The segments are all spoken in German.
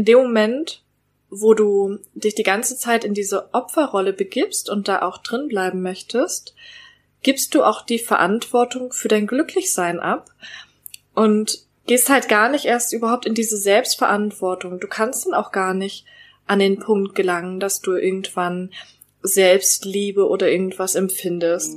in dem Moment, wo du dich die ganze Zeit in diese Opferrolle begibst und da auch drin bleiben möchtest, gibst du auch die Verantwortung für dein Glücklichsein ab und gehst halt gar nicht erst überhaupt in diese Selbstverantwortung. Du kannst dann auch gar nicht an den Punkt gelangen, dass du irgendwann Selbstliebe oder irgendwas empfindest.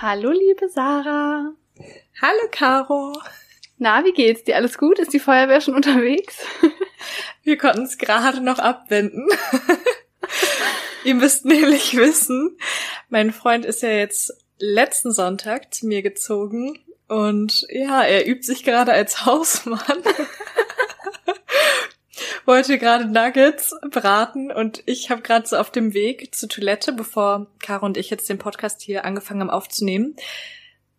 Hallo, liebe Sarah. Hallo, Caro. Na, wie geht's dir? Alles gut? Ist die Feuerwehr schon unterwegs? Wir konnten es gerade noch abwenden. Ihr müsst nämlich wissen, mein Freund ist ja jetzt letzten Sonntag zu mir gezogen und ja, er übt sich gerade als Hausmann. Wollte gerade Nuggets braten und ich habe gerade so auf dem Weg zur Toilette, bevor Caro und ich jetzt den Podcast hier angefangen haben aufzunehmen,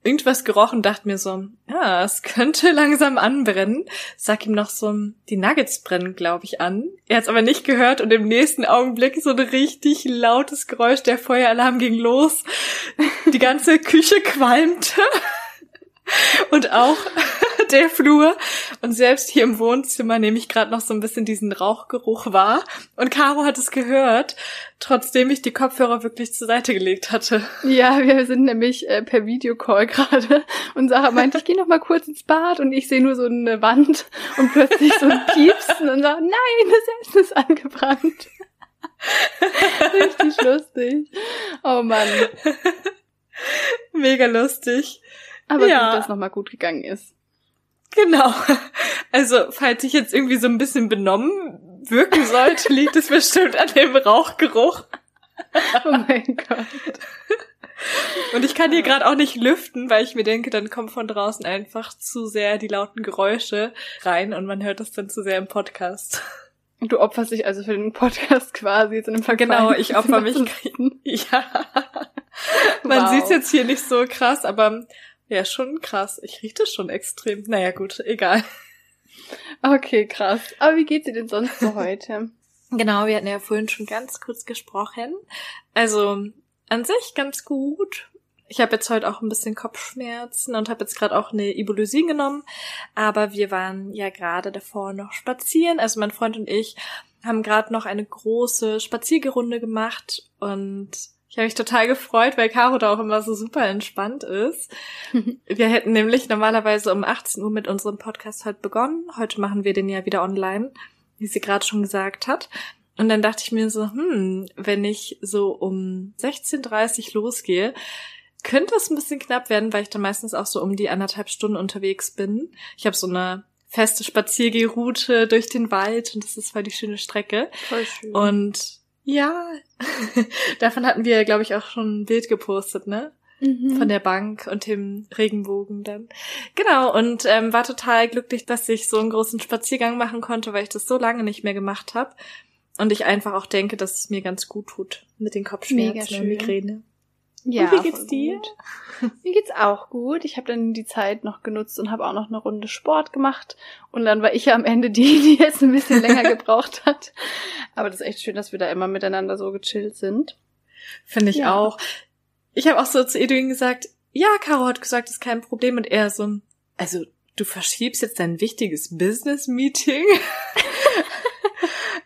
irgendwas gerochen, dachte mir so, ja, es könnte langsam anbrennen. Sag ihm noch so, die Nuggets brennen, glaube ich, an. Er hat es aber nicht gehört und im nächsten Augenblick so ein richtig lautes Geräusch, der Feueralarm ging los. Die ganze Küche qualmte. Und auch der Flur. Und selbst hier im Wohnzimmer nehme ich gerade noch so ein bisschen diesen Rauchgeruch wahr. Und Caro hat es gehört, trotzdem ich die Kopfhörer wirklich zur Seite gelegt hatte. Ja, wir sind nämlich äh, per Videocall gerade. Und Sarah meinte, ich gehe noch mal kurz ins Bad und ich sehe nur so eine Wand und plötzlich so ein Piepsen und sagt, nein, das Essen ist angebrannt. Richtig lustig. Oh Mann. Mega lustig. Aber ja. gut, dass nochmal gut gegangen ist. Genau. Also, falls ich jetzt irgendwie so ein bisschen benommen wirken sollte, liegt es bestimmt an dem Rauchgeruch. Oh mein Gott. Und ich kann hier gerade auch nicht lüften, weil ich mir denke, dann kommen von draußen einfach zu sehr die lauten Geräusche rein und man hört das dann zu sehr im Podcast. Und du opferst dich also für den Podcast quasi jetzt in einem Vergleich. Genau, ich opfer mich. Ja. Man wow. sieht jetzt hier nicht so krass, aber ja, schon krass. Ich rieche das schon extrem. Naja, gut, egal. Okay, krass. Aber wie geht's dir denn sonst so heute? genau, wir hatten ja vorhin schon ganz kurz gesprochen. Also an sich ganz gut. Ich habe jetzt heute auch ein bisschen Kopfschmerzen und habe jetzt gerade auch eine Ibulosin genommen. Aber wir waren ja gerade davor noch spazieren. Also mein Freund und ich haben gerade noch eine große Spaziergerunde gemacht und ich habe mich total gefreut, weil Caro da auch immer so super entspannt ist. wir hätten nämlich normalerweise um 18 Uhr mit unserem Podcast heute begonnen. Heute machen wir den ja wieder online, wie sie gerade schon gesagt hat. Und dann dachte ich mir so, hm, wenn ich so um 16.30 Uhr losgehe, könnte es ein bisschen knapp werden, weil ich dann meistens auch so um die anderthalb Stunden unterwegs bin. Ich habe so eine feste Spaziergeroute durch den Wald und das ist voll die schöne Strecke. Voll schön. Und ja, davon hatten wir, glaube ich, auch schon ein Bild gepostet, ne? Mhm. Von der Bank und dem Regenbogen dann. Genau, und ähm, war total glücklich, dass ich so einen großen Spaziergang machen konnte, weil ich das so lange nicht mehr gemacht habe. Und ich einfach auch denke, dass es mir ganz gut tut mit den Kopfschmerzen und Migräne. Ja, und wie geht's dir? Gut. Mir geht's auch gut. Ich habe dann die Zeit noch genutzt und habe auch noch eine Runde Sport gemacht. Und dann war ich ja am Ende die, die jetzt ein bisschen länger gebraucht hat. Aber das ist echt schön, dass wir da immer miteinander so gechillt sind. Finde ich ja. auch. Ich habe auch so zu Edwin gesagt, ja, Caro hat gesagt, das ist kein Problem. Und er so, also du verschiebst jetzt dein wichtiges Business-Meeting.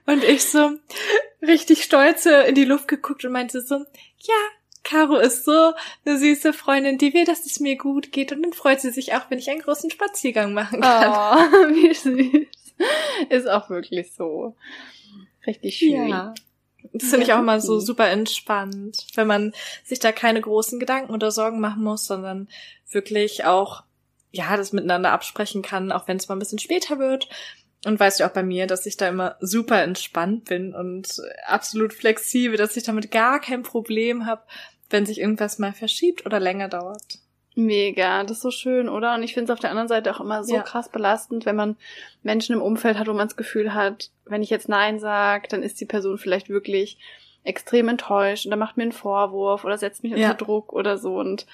und ich so richtig stolz in die Luft geguckt und meinte so, ja, Caro ist so eine süße Freundin, die will, dass es mir gut geht und dann freut sie sich auch, wenn ich einen großen Spaziergang machen kann. Oh, wie süß. Ist auch wirklich so. Richtig schön. Ja. Das finde ich auch immer so super entspannt, wenn man sich da keine großen Gedanken oder Sorgen machen muss, sondern wirklich auch, ja, das miteinander absprechen kann, auch wenn es mal ein bisschen später wird. Und weißt du auch bei mir, dass ich da immer super entspannt bin und absolut flexibel, dass ich damit gar kein Problem habe, wenn sich irgendwas mal verschiebt oder länger dauert. Mega, das ist so schön, oder? Und ich finde es auf der anderen Seite auch immer so ja. krass belastend, wenn man Menschen im Umfeld hat, wo man das Gefühl hat, wenn ich jetzt Nein sage, dann ist die Person vielleicht wirklich extrem enttäuscht oder macht mir einen Vorwurf oder setzt mich unter ja. Druck oder so. Und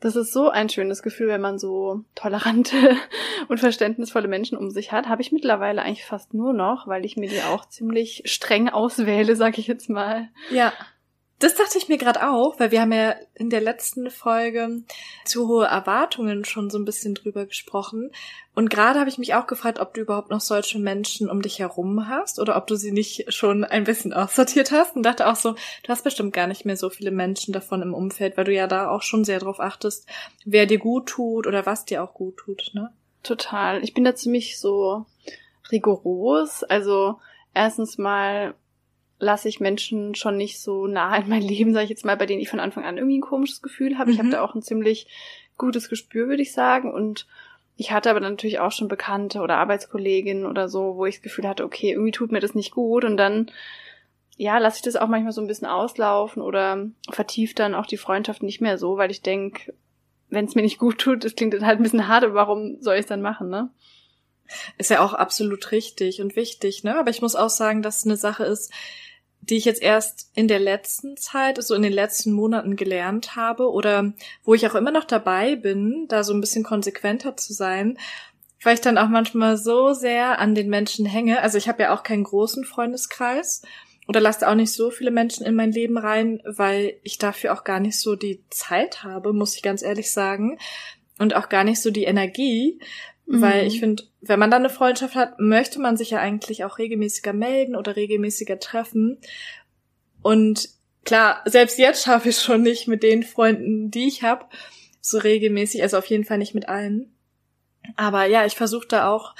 das ist so ein schönes Gefühl, wenn man so tolerante und verständnisvolle Menschen um sich hat. Habe ich mittlerweile eigentlich fast nur noch, weil ich mir die auch ziemlich streng auswähle, sag ich jetzt mal. Ja. Das dachte ich mir gerade auch, weil wir haben ja in der letzten Folge zu hohe Erwartungen schon so ein bisschen drüber gesprochen. Und gerade habe ich mich auch gefragt, ob du überhaupt noch solche Menschen um dich herum hast oder ob du sie nicht schon ein bisschen aussortiert hast und dachte auch so, du hast bestimmt gar nicht mehr so viele Menschen davon im Umfeld, weil du ja da auch schon sehr drauf achtest, wer dir gut tut oder was dir auch gut tut, ne? Total. Ich bin da ziemlich so rigoros. Also erstens mal lasse ich Menschen schon nicht so nah in mein Leben, sage ich jetzt mal, bei denen ich von Anfang an irgendwie ein komisches Gefühl habe. Mhm. Ich habe da auch ein ziemlich gutes Gespür, würde ich sagen. Und ich hatte aber natürlich auch schon Bekannte oder Arbeitskolleginnen oder so, wo ich das Gefühl hatte, okay, irgendwie tut mir das nicht gut. Und dann, ja, lasse ich das auch manchmal so ein bisschen auslaufen oder vertieft dann auch die Freundschaft nicht mehr so, weil ich denke, wenn es mir nicht gut tut, das klingt dann halt ein bisschen hart, aber warum soll ich es dann machen, ne? Ist ja auch absolut richtig und wichtig, ne? Aber ich muss auch sagen, dass es eine Sache ist, die ich jetzt erst in der letzten Zeit, so in den letzten Monaten gelernt habe oder wo ich auch immer noch dabei bin, da so ein bisschen konsequenter zu sein, weil ich dann auch manchmal so sehr an den Menschen hänge. Also ich habe ja auch keinen großen Freundeskreis oder lasse auch nicht so viele Menschen in mein Leben rein, weil ich dafür auch gar nicht so die Zeit habe, muss ich ganz ehrlich sagen. Und auch gar nicht so die Energie, Mhm. Weil ich finde, wenn man dann eine Freundschaft hat, möchte man sich ja eigentlich auch regelmäßiger melden oder regelmäßiger treffen. Und klar, selbst jetzt schaffe ich es schon nicht mit den Freunden, die ich habe, so regelmäßig, also auf jeden Fall nicht mit allen. Aber ja, ich versuche da auch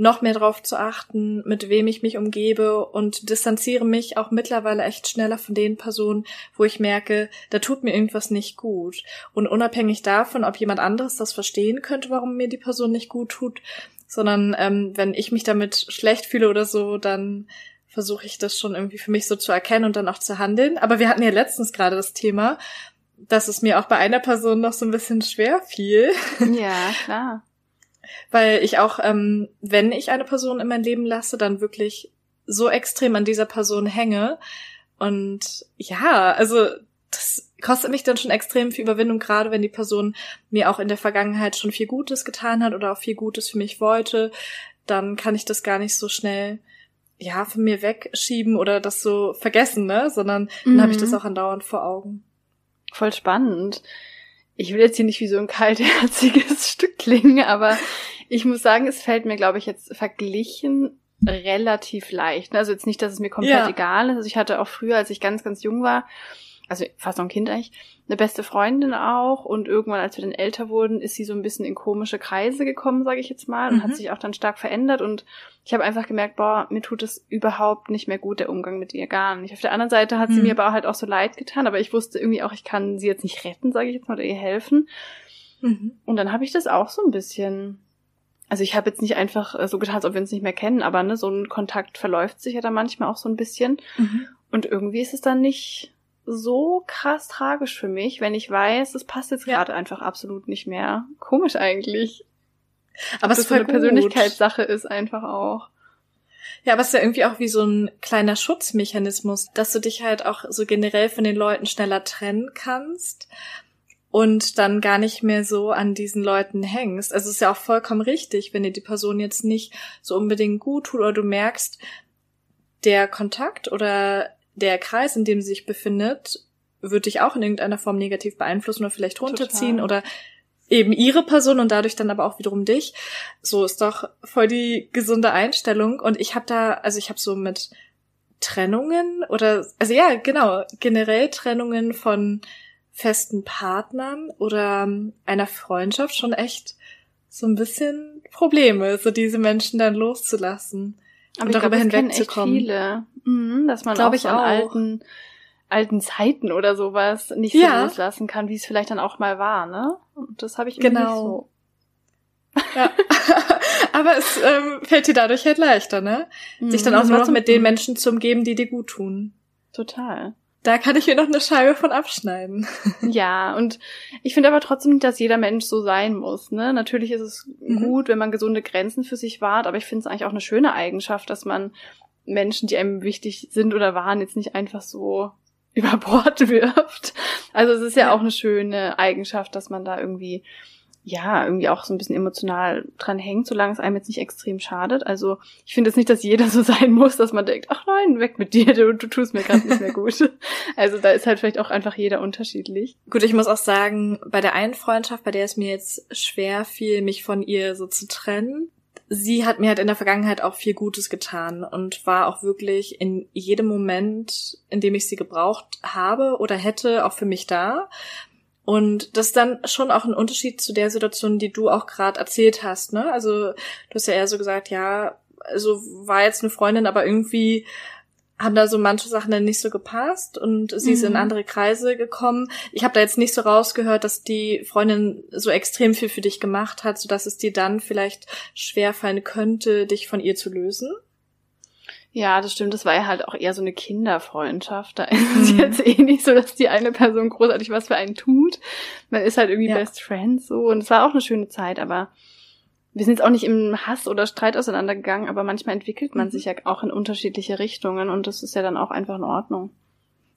noch mehr darauf zu achten, mit wem ich mich umgebe und distanziere mich auch mittlerweile echt schneller von den Personen, wo ich merke, da tut mir irgendwas nicht gut. Und unabhängig davon, ob jemand anderes das verstehen könnte, warum mir die Person nicht gut tut, sondern ähm, wenn ich mich damit schlecht fühle oder so, dann versuche ich das schon irgendwie für mich so zu erkennen und dann auch zu handeln. Aber wir hatten ja letztens gerade das Thema, dass es mir auch bei einer Person noch so ein bisschen schwer fiel. Ja, klar weil ich auch, ähm, wenn ich eine Person in mein Leben lasse, dann wirklich so extrem an dieser Person hänge. Und ja, also das kostet mich dann schon extrem viel Überwindung, gerade wenn die Person mir auch in der Vergangenheit schon viel Gutes getan hat oder auch viel Gutes für mich wollte, dann kann ich das gar nicht so schnell ja von mir wegschieben oder das so vergessen, ne? Sondern dann mhm. habe ich das auch andauernd vor Augen. Voll spannend ich will jetzt hier nicht wie so ein kaltherziges Stück klingen, aber ich muss sagen, es fällt mir, glaube ich, jetzt verglichen relativ leicht. Also jetzt nicht, dass es mir komplett ja. egal ist. Also ich hatte auch früher, als ich ganz, ganz jung war, also fast noch ein Kind eigentlich, eine beste Freundin auch und irgendwann, als wir dann älter wurden, ist sie so ein bisschen in komische Kreise gekommen, sage ich jetzt mal, und mhm. hat sich auch dann stark verändert und ich habe einfach gemerkt, boah, mir tut es überhaupt nicht mehr gut, der Umgang mit ihr gar nicht. Auf der anderen Seite hat mhm. sie mir aber halt auch so leid getan, aber ich wusste irgendwie auch, ich kann sie jetzt nicht retten, sage ich jetzt mal, oder ihr helfen. Mhm. Und dann habe ich das auch so ein bisschen also ich habe jetzt nicht einfach äh, so getan, als ob wir uns nicht mehr kennen, aber ne, so ein Kontakt verläuft sich ja dann manchmal auch so ein bisschen. Mhm. Und irgendwie ist es dann nicht so krass tragisch für mich, wenn ich weiß, es passt jetzt gerade einfach absolut nicht mehr. Komisch eigentlich. Aber es ist so eine gut. Persönlichkeitssache ist einfach auch. Ja, aber es ist ja irgendwie auch wie so ein kleiner Schutzmechanismus, dass du dich halt auch so generell von den Leuten schneller trennen kannst und dann gar nicht mehr so an diesen Leuten hängst. Also es ist ja auch vollkommen richtig, wenn dir die Person jetzt nicht so unbedingt gut tut oder du merkst, der Kontakt oder der Kreis, in dem sie sich befindet, wird dich auch in irgendeiner Form negativ beeinflussen oder vielleicht runterziehen Total. oder eben ihre Person und dadurch dann aber auch wiederum dich. So ist doch voll die gesunde Einstellung. Und ich habe da, also ich habe so mit Trennungen oder, also ja, genau, generell Trennungen von festen Partnern oder einer Freundschaft schon echt so ein bisschen Probleme, so diese Menschen dann loszulassen. Aber und darüber hinwegzukommen. Viele, mhm, dass man Glaube auch ich auch. alten alten Zeiten oder sowas nicht so ja. loslassen kann, wie es vielleicht dann auch mal war, ne? Und das habe ich genau. nicht so. Ja. Aber es ähm, fällt dir dadurch halt leichter, ne? Mhm, Sich dann auch nur noch mit den Menschen zu umgeben, die dir gut tun. Total. Da kann ich mir noch eine Scheibe von abschneiden. Ja, und ich finde aber trotzdem nicht, dass jeder Mensch so sein muss. Ne? Natürlich ist es mhm. gut, wenn man gesunde Grenzen für sich wahrt, aber ich finde es eigentlich auch eine schöne Eigenschaft, dass man Menschen, die einem wichtig sind oder waren, jetzt nicht einfach so über Bord wirft. Also es ist ja, ja auch eine schöne Eigenschaft, dass man da irgendwie ja, irgendwie auch so ein bisschen emotional dran hängt, solange es einem jetzt nicht extrem schadet. Also ich finde jetzt nicht, dass jeder so sein muss, dass man denkt, ach nein, weg mit dir, du, du tust mir gerade nicht mehr gut. Also da ist halt vielleicht auch einfach jeder unterschiedlich. Gut, ich muss auch sagen, bei der einen Freundschaft, bei der es mir jetzt schwer fiel, mich von ihr so zu trennen, sie hat mir halt in der Vergangenheit auch viel Gutes getan und war auch wirklich in jedem Moment, in dem ich sie gebraucht habe oder hätte, auch für mich da. Und das ist dann schon auch ein Unterschied zu der Situation, die du auch gerade erzählt hast, ne? Also du hast ja eher so gesagt, ja, also war jetzt eine Freundin, aber irgendwie haben da so manche Sachen dann nicht so gepasst und sie mhm. ist in mhm. andere Kreise gekommen. Ich habe da jetzt nicht so rausgehört, dass die Freundin so extrem viel für dich gemacht hat, sodass es dir dann vielleicht schwer fallen könnte, dich von ihr zu lösen. Ja, das stimmt. Das war ja halt auch eher so eine Kinderfreundschaft. Da ist es mhm. jetzt eh nicht so, dass die eine Person großartig was für einen tut. Man ist halt irgendwie ja. Best Friends so. Und es war auch eine schöne Zeit, aber wir sind jetzt auch nicht im Hass oder Streit auseinandergegangen, aber manchmal entwickelt man mhm. sich ja auch in unterschiedliche Richtungen und das ist ja dann auch einfach in Ordnung.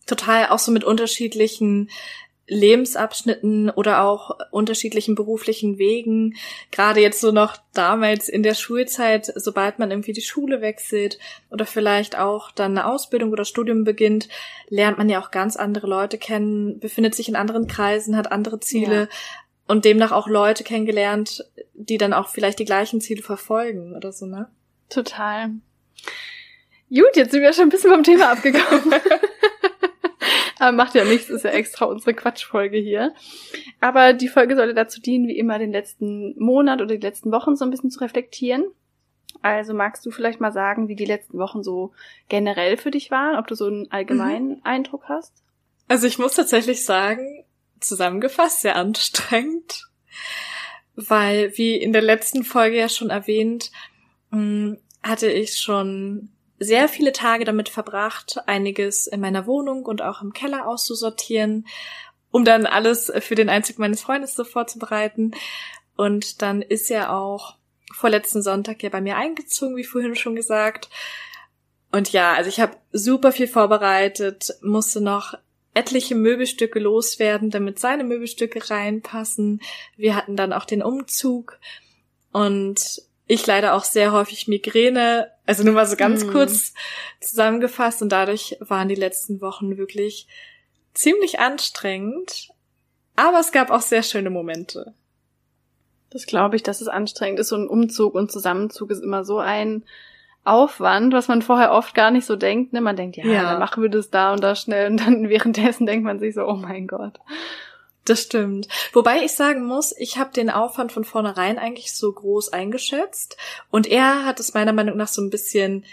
Total, auch so mit unterschiedlichen Lebensabschnitten oder auch unterschiedlichen beruflichen Wegen. Gerade jetzt so noch damals in der Schulzeit, sobald man irgendwie die Schule wechselt oder vielleicht auch dann eine Ausbildung oder Studium beginnt, lernt man ja auch ganz andere Leute kennen, befindet sich in anderen Kreisen, hat andere Ziele ja. und demnach auch Leute kennengelernt, die dann auch vielleicht die gleichen Ziele verfolgen oder so, ne? Total. Gut, jetzt sind wir schon ein bisschen vom Thema abgekommen. Aber macht ja nichts, ist ja extra unsere Quatschfolge hier. Aber die Folge sollte dazu dienen, wie immer den letzten Monat oder die letzten Wochen so ein bisschen zu reflektieren. Also magst du vielleicht mal sagen, wie die letzten Wochen so generell für dich waren, ob du so einen allgemeinen mhm. Eindruck hast? Also ich muss tatsächlich sagen, zusammengefasst sehr anstrengend, weil wie in der letzten Folge ja schon erwähnt, hm, hatte ich schon sehr viele Tage damit verbracht, einiges in meiner Wohnung und auch im Keller auszusortieren, um dann alles für den Einzug meines Freundes so vorzubereiten. Und dann ist er auch vorletzten Sonntag ja bei mir eingezogen, wie vorhin schon gesagt. Und ja, also ich habe super viel vorbereitet, musste noch etliche Möbelstücke loswerden, damit seine Möbelstücke reinpassen. Wir hatten dann auch den Umzug und ich leider auch sehr häufig Migräne, also nur mal so ganz mm. kurz zusammengefasst und dadurch waren die letzten Wochen wirklich ziemlich anstrengend, aber es gab auch sehr schöne Momente. Das glaube ich, dass es anstrengend ist. So ein Umzug und Zusammenzug ist immer so ein Aufwand, was man vorher oft gar nicht so denkt. Ne? Man denkt, ja, ja. dann machen wir das da und da schnell und dann währenddessen denkt man sich so, oh mein Gott. Das stimmt. Wobei ich sagen muss, ich habe den Aufwand von vornherein eigentlich so groß eingeschätzt und er hat es meiner Meinung nach so ein bisschen,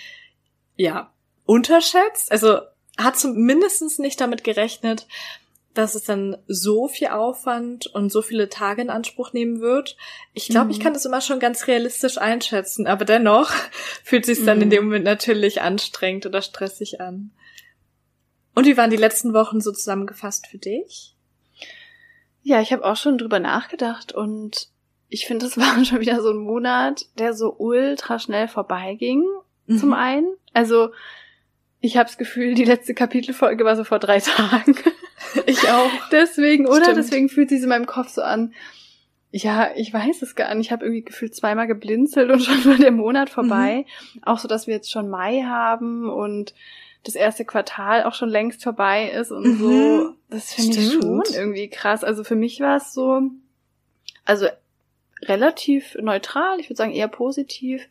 ja, unterschätzt. Also hat zumindest nicht damit gerechnet, dass es dann so viel Aufwand und so viele Tage in Anspruch nehmen wird. Ich glaube, mhm. ich kann das immer schon ganz realistisch einschätzen, aber dennoch fühlt sich dann mhm. in dem Moment natürlich anstrengend oder stressig an. Und wie waren die letzten Wochen so zusammengefasst für dich? Ja, ich habe auch schon drüber nachgedacht und ich finde, es war schon wieder so ein Monat, der so ultra schnell vorbeiging. Mhm. Zum einen. Also, ich habe das Gefühl, die letzte Kapitelfolge war so vor drei Tagen. Ich auch. Deswegen, oder? Stimmt. Deswegen fühlt sich in meinem Kopf so an. Ja, ich weiß es gar nicht. Ich habe irgendwie gefühlt zweimal geblinzelt und schon war der Monat vorbei. Mhm. Auch so, dass wir jetzt schon Mai haben und das erste Quartal auch schon längst vorbei ist und mhm. so. Das finde ich schon irgendwie krass. Also für mich war es so, also relativ neutral, ich würde sagen eher positiv.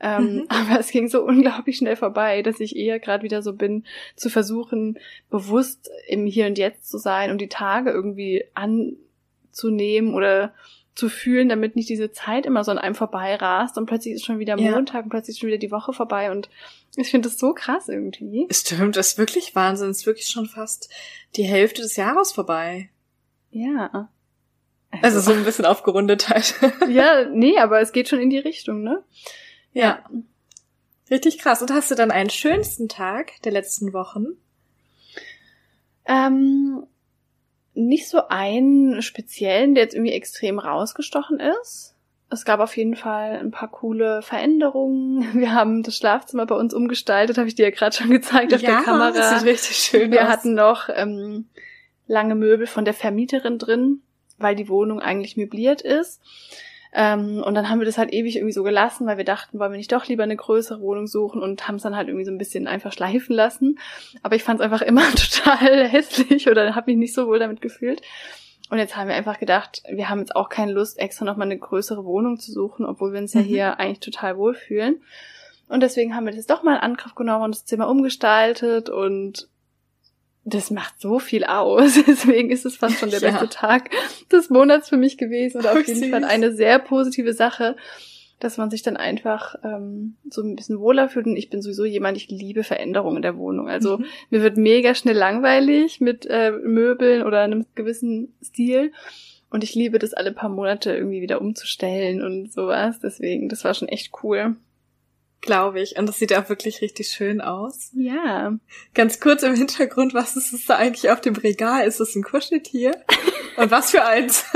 Ähm, mhm. Aber es ging so unglaublich schnell vorbei, dass ich eher gerade wieder so bin, zu versuchen, bewusst im Hier und Jetzt zu sein und die Tage irgendwie anzunehmen oder zu fühlen, damit nicht diese Zeit immer so an einem vorbei rast und plötzlich ist schon wieder Montag ja. und plötzlich ist schon wieder die Woche vorbei und ich finde das so krass irgendwie. Stimmt, das ist wirklich Wahnsinn. Es ist wirklich schon fast die Hälfte des Jahres vorbei. Ja. Also, also so ein bisschen aufgerundet halt. ja, nee, aber es geht schon in die Richtung, ne? Ja. ja. Richtig krass. Und hast du dann einen schönsten Tag der letzten Wochen? Ähm, nicht so einen speziellen, der jetzt irgendwie extrem rausgestochen ist. Es gab auf jeden Fall ein paar coole Veränderungen. Wir haben das Schlafzimmer bei uns umgestaltet, habe ich dir ja gerade schon gezeigt auf ja, der Kamera. Das sieht richtig schön Wir aus. hatten noch ähm, lange Möbel von der Vermieterin drin, weil die Wohnung eigentlich möbliert ist. Ähm, und dann haben wir das halt ewig irgendwie so gelassen, weil wir dachten, wollen wir nicht doch lieber eine größere Wohnung suchen und haben es dann halt irgendwie so ein bisschen einfach schleifen lassen. Aber ich fand es einfach immer total hässlich oder habe mich nicht so wohl damit gefühlt. Und jetzt haben wir einfach gedacht, wir haben jetzt auch keine Lust, extra nochmal eine größere Wohnung zu suchen, obwohl wir uns ja Mhm. hier eigentlich total wohlfühlen. Und deswegen haben wir das doch mal in Angriff genommen und das Zimmer umgestaltet und das macht so viel aus. Deswegen ist es fast schon der Ja. beste Tag des Monats für mich gewesen und auf jeden süß. Fall eine sehr positive Sache, dass man sich dann einfach ähm, so ein bisschen wohler fühlt. Und ich bin sowieso jemand, ich liebe Veränderungen in der Wohnung. Also Mhm. mir wird mega schnell langweilig mit äh, Möbeln oder einem gewissen Stil. Und ich liebe das alle paar Monate irgendwie wieder umzustellen und sowas. Deswegen, das war schon echt cool. Glaube ich. Und das sieht auch wirklich richtig schön aus. Ja. Ganz kurz im Hintergrund, was ist es da eigentlich auf dem Regal? Ist es ein Kuscheltier? Und was für eins?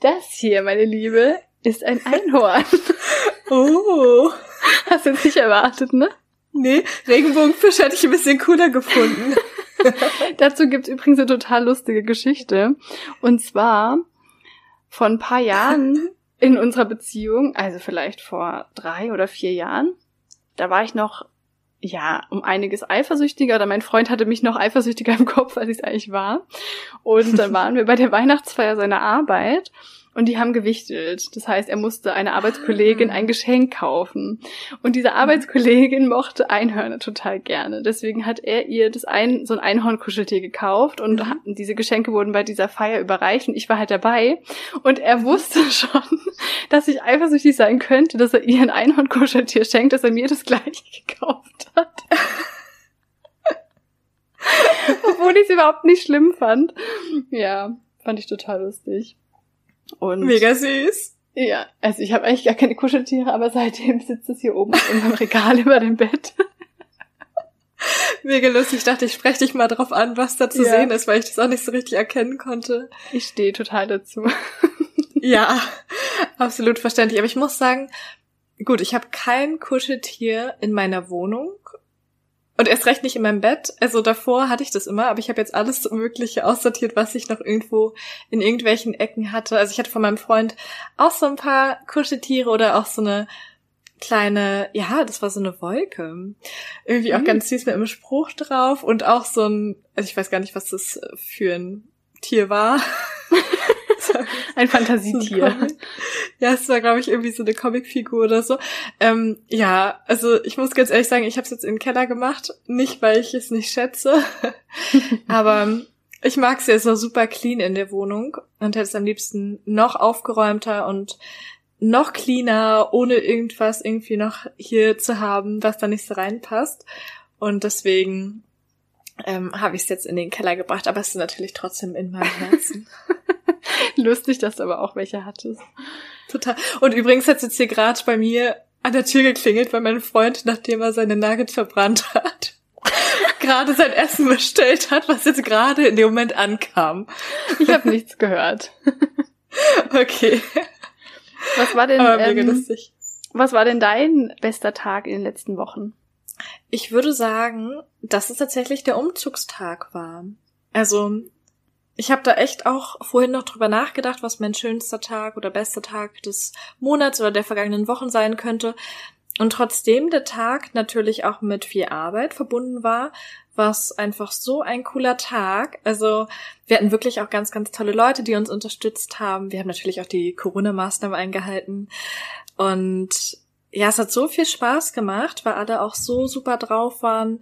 Das hier, meine Liebe, ist ein Einhorn. Oh. Hast du jetzt nicht erwartet, ne? Nee, Regenbogenfisch hätte ich ein bisschen cooler gefunden. Dazu gibt's übrigens eine total lustige Geschichte. Und zwar vor ein paar Jahren in unserer Beziehung, also vielleicht vor drei oder vier Jahren, da war ich noch, ja, um einiges eifersüchtiger oder mein Freund hatte mich noch eifersüchtiger im Kopf, als ich es eigentlich war. Und dann waren wir bei der Weihnachtsfeier seiner Arbeit und die haben gewichtelt. Das heißt, er musste einer Arbeitskollegin ein Geschenk kaufen. Und diese Arbeitskollegin mochte Einhörner total gerne. Deswegen hat er ihr das ein, so ein Einhornkuscheltier gekauft und Mhm. diese Geschenke wurden bei dieser Feier überreicht und ich war halt dabei. Und er wusste schon, dass ich eifersüchtig sein könnte, dass er ihr ein Einhornkuscheltier schenkt, dass er mir das gleiche gekauft hat. Obwohl ich es überhaupt nicht schlimm fand. Ja, fand ich total lustig. Und Mega süß. ja, also ich habe eigentlich gar keine Kuscheltiere, aber seitdem sitzt es hier oben auf unserem Regal über dem Bett. Mega lustig. Ich dachte, ich spreche dich mal drauf an, was da zu Ja. sehen ist, weil ich das auch nicht so richtig erkennen konnte. Ich stehe total dazu. Ja, absolut verständlich. Aber ich muss sagen, gut, ich habe kein Kuscheltier in meiner Wohnung. Und erst recht nicht in meinem Bett. Also davor hatte ich das immer, aber ich habe jetzt alles Mögliche aussortiert, was ich noch irgendwo in irgendwelchen Ecken hatte. Also ich hatte von meinem Freund auch so ein paar Kuscheltiere oder auch so eine kleine, ja, das war so eine Wolke. Irgendwie auch Mhm. ganz süß mit einem Spruch drauf und auch so ein, also ich weiß gar nicht, was das für ein Tier war. Ein So ein Fantasietier. Ja, es war, glaube ich, irgendwie so eine Comicfigur oder so. Ähm, ja, also ich muss ganz ehrlich sagen, ich habe es jetzt in den Keller gemacht. Nicht, weil ich es nicht schätze, aber ich mag es ja so super clean in der Wohnung und hätte es am liebsten noch aufgeräumter und noch cleaner, ohne irgendwas irgendwie noch hier zu haben, was da nicht so reinpasst. Und deswegen ähm, habe ich es jetzt in den Keller gebracht, aber es ist natürlich trotzdem in meinem Herzen. Lustig, dass du aber auch welche hattest. Total. Und übrigens hat es jetzt hier gerade bei mir an der Tür geklingelt, weil mein Freund, nachdem er seine Nuggets verbrannt hat, gerade sein Essen bestellt hat, was jetzt gerade in dem Moment ankam. Ich habe nichts gehört. Okay. Was war denn, Aber mega ähm, lustig. was war denn dein bester Tag in den letzten Wochen? Ich würde sagen, dass es tatsächlich der Umzugstag war. Also, ich habe da echt auch vorhin noch drüber nachgedacht, was mein schönster Tag oder bester Tag des Monats oder der vergangenen Wochen sein könnte. Und trotzdem der Tag natürlich auch mit viel Arbeit verbunden war, war es einfach so ein cooler Tag. Also wir hatten wirklich auch ganz, ganz tolle Leute, die uns unterstützt haben. Wir haben natürlich auch die Corona-Maßnahmen eingehalten. Und ja, es hat so viel Spaß gemacht, weil alle auch so super drauf waren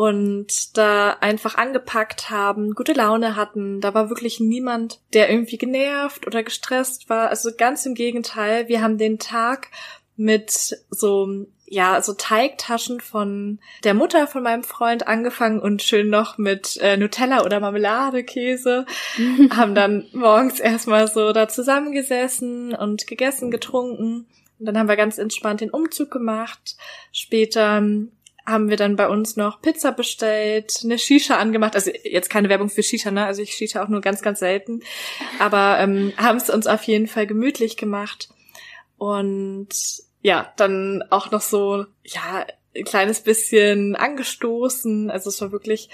und da einfach angepackt haben, gute Laune hatten. Da war wirklich niemand, der irgendwie genervt oder gestresst war. Also ganz im Gegenteil. Wir haben den Tag mit so, ja, so Teigtaschen von der Mutter von meinem Freund angefangen und schön noch mit äh, Nutella oder Marmelade, Käse. haben dann morgens erstmal so da zusammengesessen und gegessen, getrunken. Und dann haben wir ganz entspannt den Umzug gemacht. Später haben wir dann bei uns noch Pizza bestellt, eine Shisha angemacht. Also jetzt keine Werbung für Shisha, ne? Also ich Shisha auch nur ganz, ganz selten. Aber ähm, haben es uns auf jeden Fall gemütlich gemacht. Und ja, dann auch noch so, ja, ein kleines bisschen angestoßen. Also es war wirklich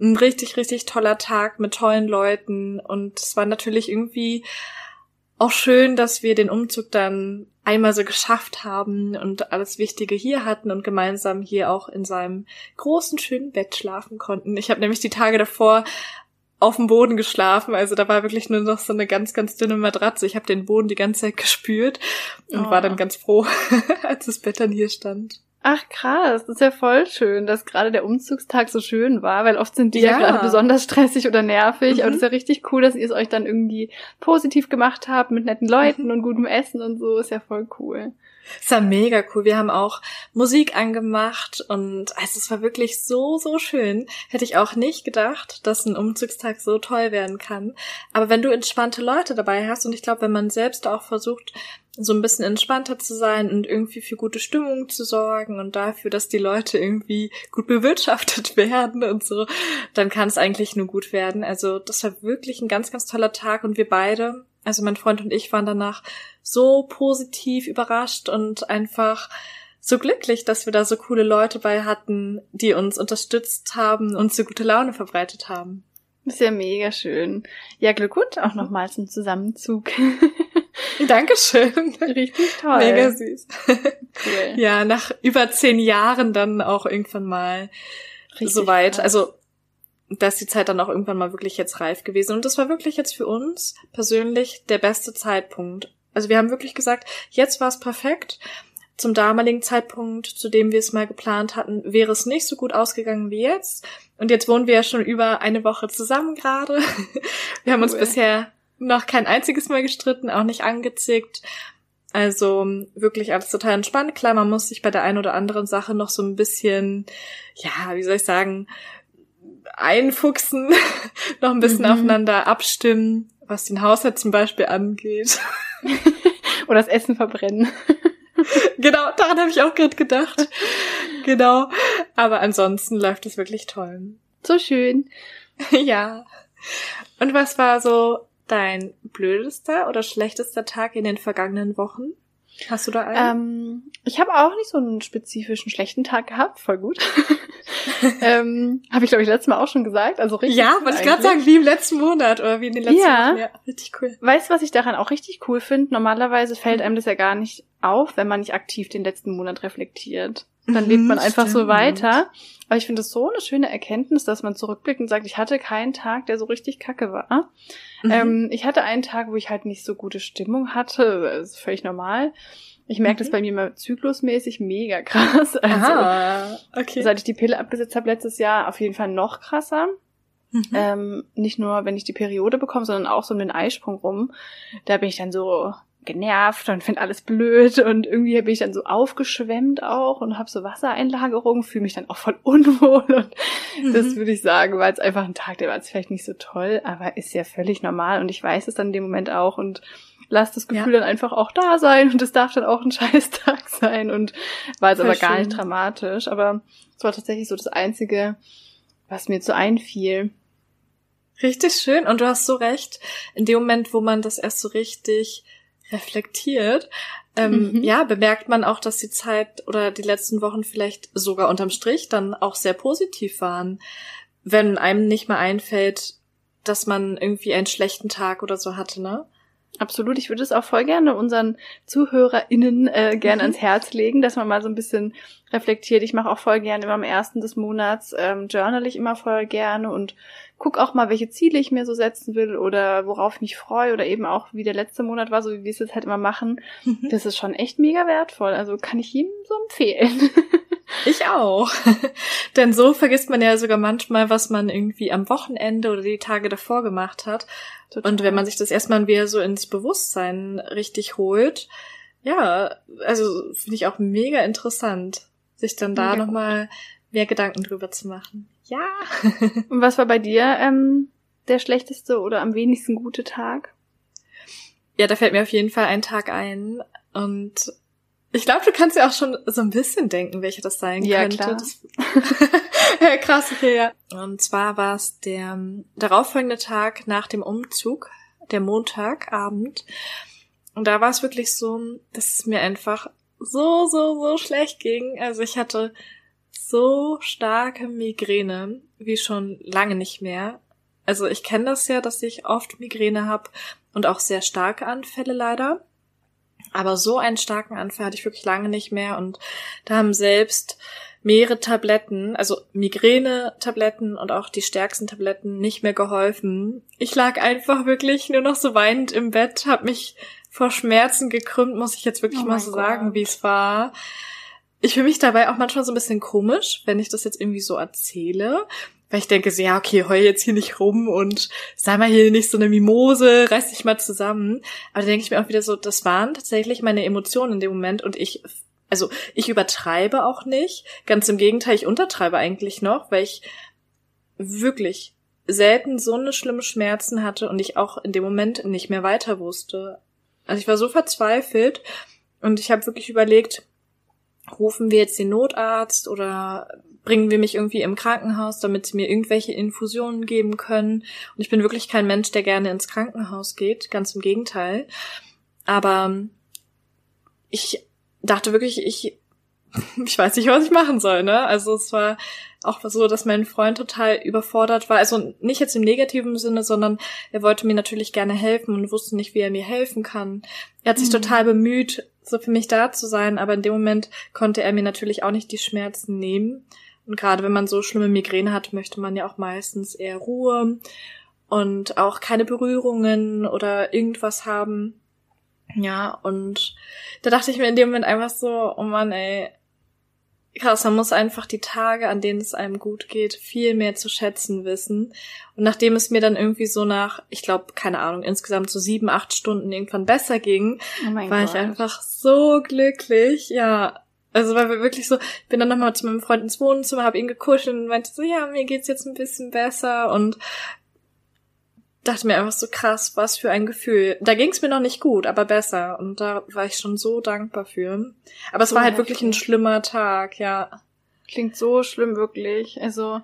ein richtig, richtig toller Tag mit tollen Leuten. Und es war natürlich irgendwie auch schön, dass wir den Umzug dann einmal so geschafft haben und alles Wichtige hier hatten und gemeinsam hier auch in seinem großen, schönen Bett schlafen konnten. Ich habe nämlich die Tage davor auf dem Boden geschlafen, also da war wirklich nur noch so eine ganz, ganz dünne Matratze. Ich habe den Boden die ganze Zeit gespürt und oh. war dann oh. ganz froh, als das Bett dann hier stand. Ach krass, das ist ja voll schön, dass gerade der Umzugstag so schön war, weil oft sind die ja, ja gerade besonders stressig oder nervig, mhm. aber das ist ja richtig cool, dass ihr es euch dann irgendwie positiv gemacht habt mit netten Leuten mhm. und gutem Essen und so, ist ja voll cool. Es war mega cool. Wir haben auch Musik angemacht und also es war wirklich so, so schön. Hätte ich auch nicht gedacht, dass ein Umzugstag so toll werden kann. Aber wenn du entspannte Leute dabei hast und ich glaube, wenn man selbst auch versucht, so ein bisschen entspannter zu sein und irgendwie für gute Stimmung zu sorgen und dafür, dass die Leute irgendwie gut bewirtschaftet werden und so, dann kann es eigentlich nur gut werden. Also das war wirklich ein ganz, ganz toller Tag und wir beide, also mein Freund und ich waren danach so positiv überrascht und einfach so glücklich, dass wir da so coole Leute bei hatten, die uns unterstützt haben und so gute Laune verbreitet haben. ist ja mega schön. Ja, Glückwunsch auch nochmal zum Zusammenzug. Dankeschön. Richtig toll. Mega süß. Cool. Ja, nach über zehn Jahren dann auch irgendwann mal Richtig soweit. Also, da ist die Zeit dann auch irgendwann mal wirklich jetzt reif gewesen. Und das war wirklich jetzt für uns persönlich der beste Zeitpunkt. Also wir haben wirklich gesagt, jetzt war es perfekt. Zum damaligen Zeitpunkt, zu dem wir es mal geplant hatten, wäre es nicht so gut ausgegangen wie jetzt. Und jetzt wohnen wir ja schon über eine Woche zusammen gerade. Wir haben cool. uns bisher noch kein einziges Mal gestritten, auch nicht angezickt. Also wirklich alles total entspannt. Klar, man muss sich bei der einen oder anderen Sache noch so ein bisschen, ja, wie soll ich sagen, einfuchsen, noch ein bisschen mhm. aufeinander abstimmen, was den Haushalt zum Beispiel angeht. oder das Essen verbrennen. genau, daran habe ich auch gerade gedacht. Genau. Aber ansonsten läuft es wirklich toll. So schön. ja. Und was war so dein blödester oder schlechtester Tag in den vergangenen Wochen? Hast du da einen? Ähm, ich habe auch nicht so einen spezifischen schlechten Tag gehabt, voll gut. ähm, habe ich, glaube ich, letztes Mal auch schon gesagt. Also richtig. Ja, wollte ich gerade sagen, wie im letzten Monat oder wie in den letzten ja. Wochen. Ja, richtig cool. Weißt du, was ich daran auch richtig cool finde? Normalerweise fällt einem das ja gar nicht auf, wenn man nicht aktiv den letzten Monat reflektiert. Dann mhm, lebt man einfach stimmt. so weiter. Aber ich finde es so eine schöne Erkenntnis, dass man zurückblickt und sagt, ich hatte keinen Tag, der so richtig kacke war. Mhm. Ähm, ich hatte einen Tag, wo ich halt nicht so gute Stimmung hatte. Das ist völlig normal. Ich merke mhm. das bei mir mal zyklusmäßig mega krass. Also, ah, okay. seit ich die Pille abgesetzt habe letztes Jahr, auf jeden Fall noch krasser. Mhm. Ähm, nicht nur, wenn ich die Periode bekomme, sondern auch so um den Eisprung rum. Da bin ich dann so genervt und finde alles blöd. Und irgendwie bin ich dann so aufgeschwemmt auch und habe so Wassereinlagerungen, fühle mich dann auch voll unwohl. Und mhm. das würde ich sagen, war jetzt einfach ein Tag, der war jetzt vielleicht nicht so toll, aber ist ja völlig normal. Und ich weiß es dann in dem Moment auch. Und lass das Gefühl ja. dann einfach auch da sein. Und es darf dann auch ein Scheißtag sein. Und war jetzt voll aber gar nicht dramatisch, aber es war tatsächlich so das Einzige, was mir zu einfiel. Richtig schön. Und du hast so recht, in dem Moment, wo man das erst so richtig reflektiert, ähm, mhm. ja, bemerkt man auch, dass die Zeit oder die letzten Wochen vielleicht sogar unterm Strich dann auch sehr positiv waren, wenn einem nicht mehr einfällt, dass man irgendwie einen schlechten Tag oder so hatte, ne? Absolut, ich würde es auch voll gerne unseren ZuhörerInnen äh, gerne mhm. ans Herz legen, dass man mal so ein bisschen reflektiert. Ich mache auch voll gerne immer am ersten des Monats, ähm, journal ich immer voll gerne und guck auch mal, welche Ziele ich mir so setzen will oder worauf ich mich freue oder eben auch, wie der letzte Monat war, so wie wir es jetzt halt immer machen. Mhm. Das ist schon echt mega wertvoll. Also kann ich jedem so empfehlen. Ich auch. Denn so vergisst man ja sogar manchmal, was man irgendwie am Wochenende oder die Tage davor gemacht hat. Total. Und wenn man sich das erstmal wieder so ins Bewusstsein richtig holt, ja, also finde ich auch mega interessant, sich dann da nochmal mehr Gedanken drüber zu machen. Ja. Und was war bei dir ähm, der schlechteste oder am wenigsten gute Tag? Ja, da fällt mir auf jeden Fall ein Tag ein. Und Ich glaube, du kannst ja auch schon so ein bisschen denken, welche das sein Ja, könnte. klar. Das, ja, krass, okay, ja. Und zwar war es der ähm, darauffolgende Tag nach dem Umzug, der Montagabend. Und da war es wirklich so, dass es mir einfach so, so, so schlecht ging. Also ich hatte so starke Migräne, wie schon lange nicht mehr. Also ich kenne das ja, dass ich oft Migräne habe und auch sehr starke Anfälle leider. Aber so einen starken Anfall hatte ich wirklich lange nicht mehr und da haben selbst mehrere Tabletten, also Migräne-Tabletten und auch die stärksten Tabletten nicht mehr geholfen. Ich lag einfach wirklich nur noch so weinend im Bett, habe mich vor Schmerzen gekrümmt, muss ich jetzt wirklich Oh mal so sagen, Gott. wie es war. Ich fühle mich dabei auch manchmal so ein bisschen komisch, wenn ich das jetzt irgendwie so erzähle. Weil ich denke so, ja, okay, heul jetzt hier nicht rum und sei mal hier nicht so eine Mimose, reiß dich mal zusammen. Aber da denke ich mir auch wieder so, das waren tatsächlich meine Emotionen in dem Moment und ich, also ich übertreibe auch nicht. Ganz im Gegenteil, ich untertreibe eigentlich noch, weil ich wirklich selten so eine schlimme Schmerzen hatte und ich auch in dem Moment nicht mehr weiter wusste. Also ich war so verzweifelt und ich habe wirklich überlegt, rufen wir jetzt den Notarzt oder bringen wir mich irgendwie im Krankenhaus, damit sie mir irgendwelche Infusionen geben können. Und ich bin wirklich kein Mensch, der gerne ins Krankenhaus geht, ganz im Gegenteil. Aber ich dachte wirklich, ich, ich weiß nicht, was ich machen soll, ne? Also es war auch so, dass mein Freund total überfordert war. Also nicht jetzt im negativen Sinne, sondern er wollte mir natürlich gerne helfen und wusste nicht, wie er mir helfen kann. Er hat sich Mhm. total bemüht, so für mich da zu sein, aber in dem Moment konnte er mir natürlich auch nicht die Schmerzen nehmen. Und gerade wenn man so schlimme Migräne hat, möchte man ja auch meistens eher Ruhe und auch keine Berührungen oder irgendwas haben. Ja, und da dachte ich mir in dem Moment einfach so, oh Mann, ey, krass, man muss einfach die Tage, an denen es einem gut geht, viel mehr zu schätzen wissen. Und nachdem es mir dann irgendwie so nach, ich glaube, keine Ahnung, insgesamt so sieben, acht Stunden irgendwann besser ging, Oh war Gott. ich einfach so glücklich, ja. Also war wir wirklich so, ich bin dann nochmal zu meinem Freund ins Wohnzimmer, habe ihn gekuschelt und meinte so, ja, mir geht's jetzt ein bisschen besser und dachte mir einfach so krass, was für ein Gefühl. Da ging's mir noch nicht gut, aber besser und da war ich schon so dankbar für. Aber es So war halt wirklich ein schlimmer Tag, ja. Klingt so schlimm, wirklich. Also,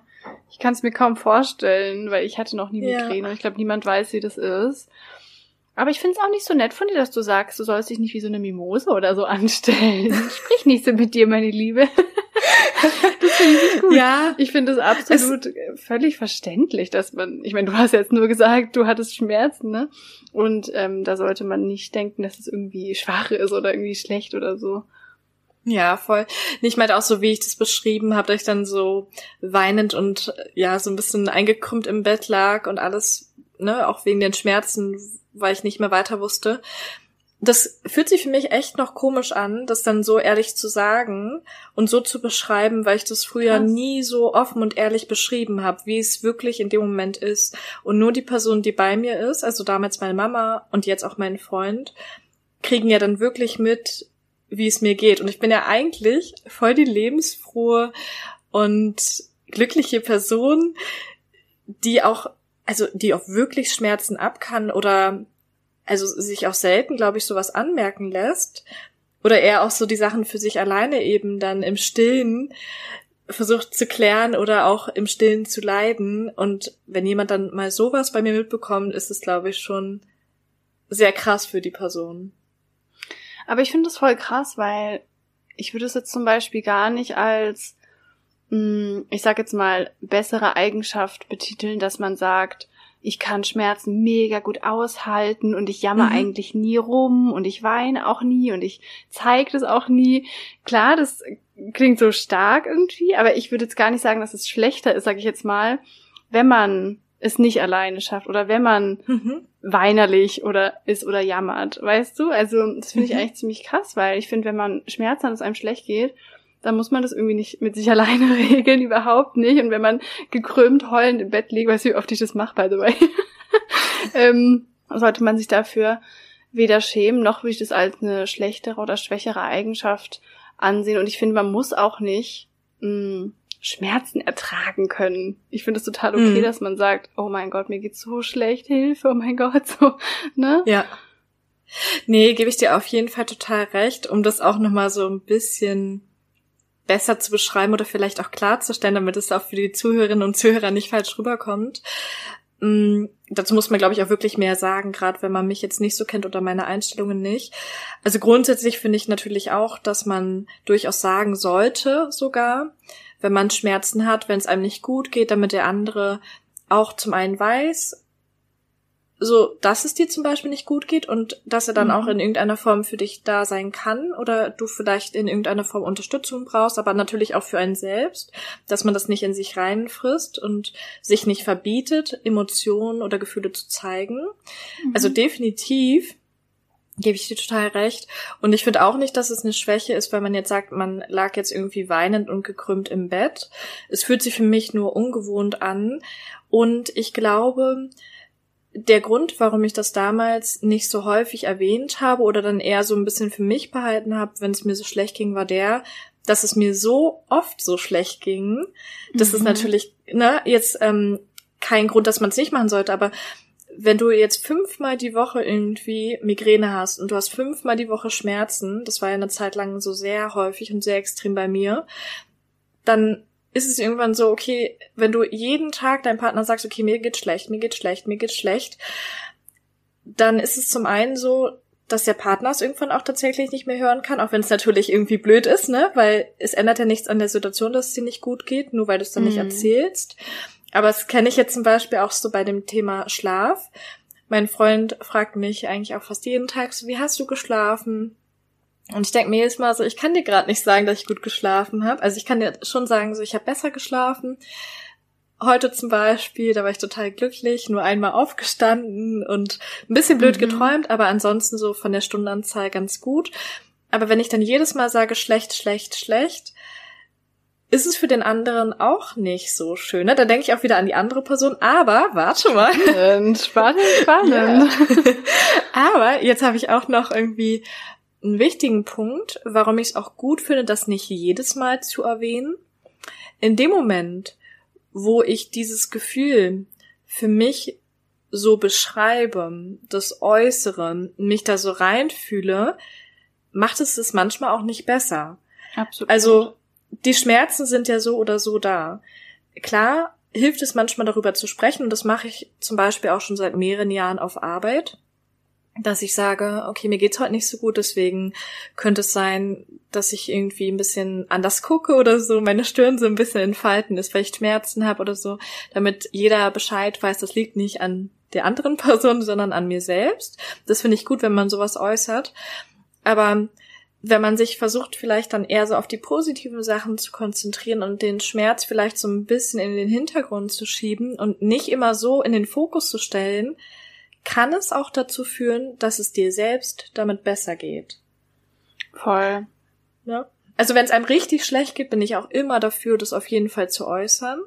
ich kann es mir kaum vorstellen, weil ich hatte noch nie Ja. Migräne und ich glaube, niemand weiß, wie das ist. Aber ich finde es auch nicht so nett von dir, dass du sagst, du sollst dich nicht wie so eine Mimose oder so anstellen. Sprich nicht so mit dir, meine Liebe. das finde ich nicht gut. Ja, Ich finde es absolut völlig verständlich, dass man, ich meine, du hast jetzt nur gesagt, du hattest Schmerzen, ne? Und ähm, da sollte man nicht denken, dass es irgendwie schwach ist oder irgendwie schlecht oder so. Ja, voll. Ich meinte auch so, wie ich das beschrieben habe, dass ich dann so weinend und ja, so ein bisschen eingekrümmt im Bett lag und alles, ne, auch wegen den Schmerzen, weil ich nicht mehr weiter wusste. Das fühlt sich für mich echt noch komisch an, das dann so ehrlich zu sagen und so zu beschreiben, weil ich das früher Krass. nie so offen und ehrlich beschrieben habe, wie es wirklich in dem Moment ist. Und nur die Person, die bei mir ist, also damals meine Mama und jetzt auch mein Freund, kriegen ja dann wirklich mit, wie es mir geht. Und ich bin ja eigentlich voll die lebensfrohe und glückliche Person, die auch, also die auch wirklich Schmerzen ab kann oder also sich auch selten, glaube ich, sowas anmerken lässt. Oder eher auch so die Sachen für sich alleine eben dann im Stillen versucht zu klären oder auch im Stillen zu leiden. Und wenn jemand dann mal sowas bei mir mitbekommt, ist es, glaube ich, schon sehr krass für die Person. Aber ich finde das voll krass, weil ich würde es jetzt zum Beispiel gar nicht als, ich sag jetzt mal, bessere Eigenschaft betiteln, dass man sagt, ich kann Schmerzen mega gut aushalten und ich jammer Mhm. eigentlich nie rum und ich weine auch nie und ich zeige das auch nie. Klar, das klingt so stark irgendwie, aber ich würde jetzt gar nicht sagen, dass es schlechter ist, sage ich jetzt mal, wenn man es nicht alleine schafft oder wenn man Mhm. weinerlich oder ist oder jammert, weißt du? Also das finde ich Mhm. eigentlich ziemlich krass, weil ich finde, wenn man Schmerzen hat, es einem schlecht geht, dann muss man das irgendwie nicht mit sich alleine regeln, überhaupt nicht. Und wenn man gekrümmt heulend im Bett liegt, weißt du, wie oft ich das mache, by the way, ähm, sollte man sich dafür weder schämen, noch würde ich das als eine schlechtere oder schwächere Eigenschaft ansehen. Und ich finde, man muss auch nicht mh, Schmerzen ertragen können. Ich finde es total okay, Mhm. dass man sagt, oh mein Gott, mir geht's so schlecht, Hilfe, oh mein Gott, so, ne? Ja. Nee, gebe ich dir auf jeden Fall total recht, um das auch nochmal so ein bisschen besser zu beschreiben oder vielleicht auch klarzustellen, damit es auch für die Zuhörerinnen und Zuhörer nicht falsch rüberkommt. Mm, dazu muss man, glaube ich, auch wirklich mehr sagen, gerade wenn man mich jetzt nicht so kennt oder meine Einstellungen nicht. Also grundsätzlich finde ich natürlich auch, dass man durchaus sagen sollte, sogar, wenn man Schmerzen hat, wenn es einem nicht gut geht, damit der andere auch zum einen weiß, so, dass es dir zum Beispiel nicht gut geht und dass er dann mhm. auch in irgendeiner Form für dich da sein kann oder du vielleicht in irgendeiner Form Unterstützung brauchst, aber natürlich auch für einen selbst, dass man das nicht in sich reinfrisst und sich nicht verbietet, Emotionen oder Gefühle zu zeigen. Mhm. Also definitiv gebe ich dir total recht. Und ich finde auch nicht, dass es eine Schwäche ist, weil man jetzt sagt, man lag jetzt irgendwie weinend und gekrümmt im Bett. Es fühlt sich für mich nur ungewohnt an. Und ich glaube, der Grund, warum ich das damals nicht so häufig erwähnt habe oder dann eher so ein bisschen für mich behalten habe, wenn es mir so schlecht ging, war der, dass es mir so oft so schlecht ging. Das mhm. ist natürlich, ne, jetzt ähm, kein Grund, dass man es nicht machen sollte, aber wenn du jetzt fünfmal die Woche irgendwie Migräne hast und du hast fünfmal die Woche Schmerzen, das war ja eine Zeit lang so sehr häufig und sehr extrem bei mir, dann ist es irgendwann so, okay, wenn du jeden Tag deinem Partner sagst, okay, mir geht schlecht, mir geht schlecht, mir geht schlecht, dann ist es zum einen so, dass der Partner es irgendwann auch tatsächlich nicht mehr hören kann, auch wenn es natürlich irgendwie blöd ist, ne? Weil es ändert ja nichts an der Situation, dass es dir nicht gut geht, nur weil du es dann mm. nicht mhm. erzählst. Aber das kenne ich jetzt zum Beispiel auch so bei dem Thema Schlaf. Mein Freund fragt mich eigentlich auch fast jeden Tag so, wie hast du geschlafen? Und ich denke mir jedes Mal so, ich kann dir gerade nicht sagen, dass ich gut geschlafen habe. Also ich kann dir schon sagen, so ich habe besser geschlafen. Heute zum Beispiel, da war ich total glücklich, nur einmal aufgestanden und ein bisschen blöd mhm. geträumt, aber ansonsten so von der Stundenanzahl ganz gut. Aber wenn ich dann jedes Mal sage, schlecht, schlecht, schlecht, ist es für den anderen auch nicht so schön. Ne? Da denke ich auch wieder an die andere Person. Aber, warte mal. Spannend, spannend. spannend. Ja. aber jetzt habe ich auch noch irgendwie einen wichtigen Punkt, warum ich es auch gut finde, das nicht jedes Mal zu erwähnen. In dem Moment, wo ich dieses Gefühl für mich so beschreibe, das Äußere, mich da so reinfühle, macht es es manchmal auch nicht besser. Absolut. Also die Schmerzen sind ja so oder so da. Klar hilft es manchmal darüber zu sprechen und das mache ich zum Beispiel auch schon seit mehreren Jahren auf Arbeit dass ich sage, okay, mir geht's heute nicht so gut, deswegen könnte es sein, dass ich irgendwie ein bisschen anders gucke oder so, meine Stirn so ein bisschen in Falten ist, weil ich Schmerzen habe oder so, damit jeder Bescheid weiß, das liegt nicht an der anderen Person, sondern an mir selbst. Das finde ich gut, wenn man sowas äußert. Aber wenn man sich versucht, vielleicht dann eher so auf die positiven Sachen zu konzentrieren und den Schmerz vielleicht so ein bisschen in den Hintergrund zu schieben und nicht immer so in den Fokus zu stellen, kann es auch dazu führen, dass es dir selbst damit besser geht. Voll. Ja. Also wenn es einem richtig schlecht geht, bin ich auch immer dafür, das auf jeden Fall zu äußern.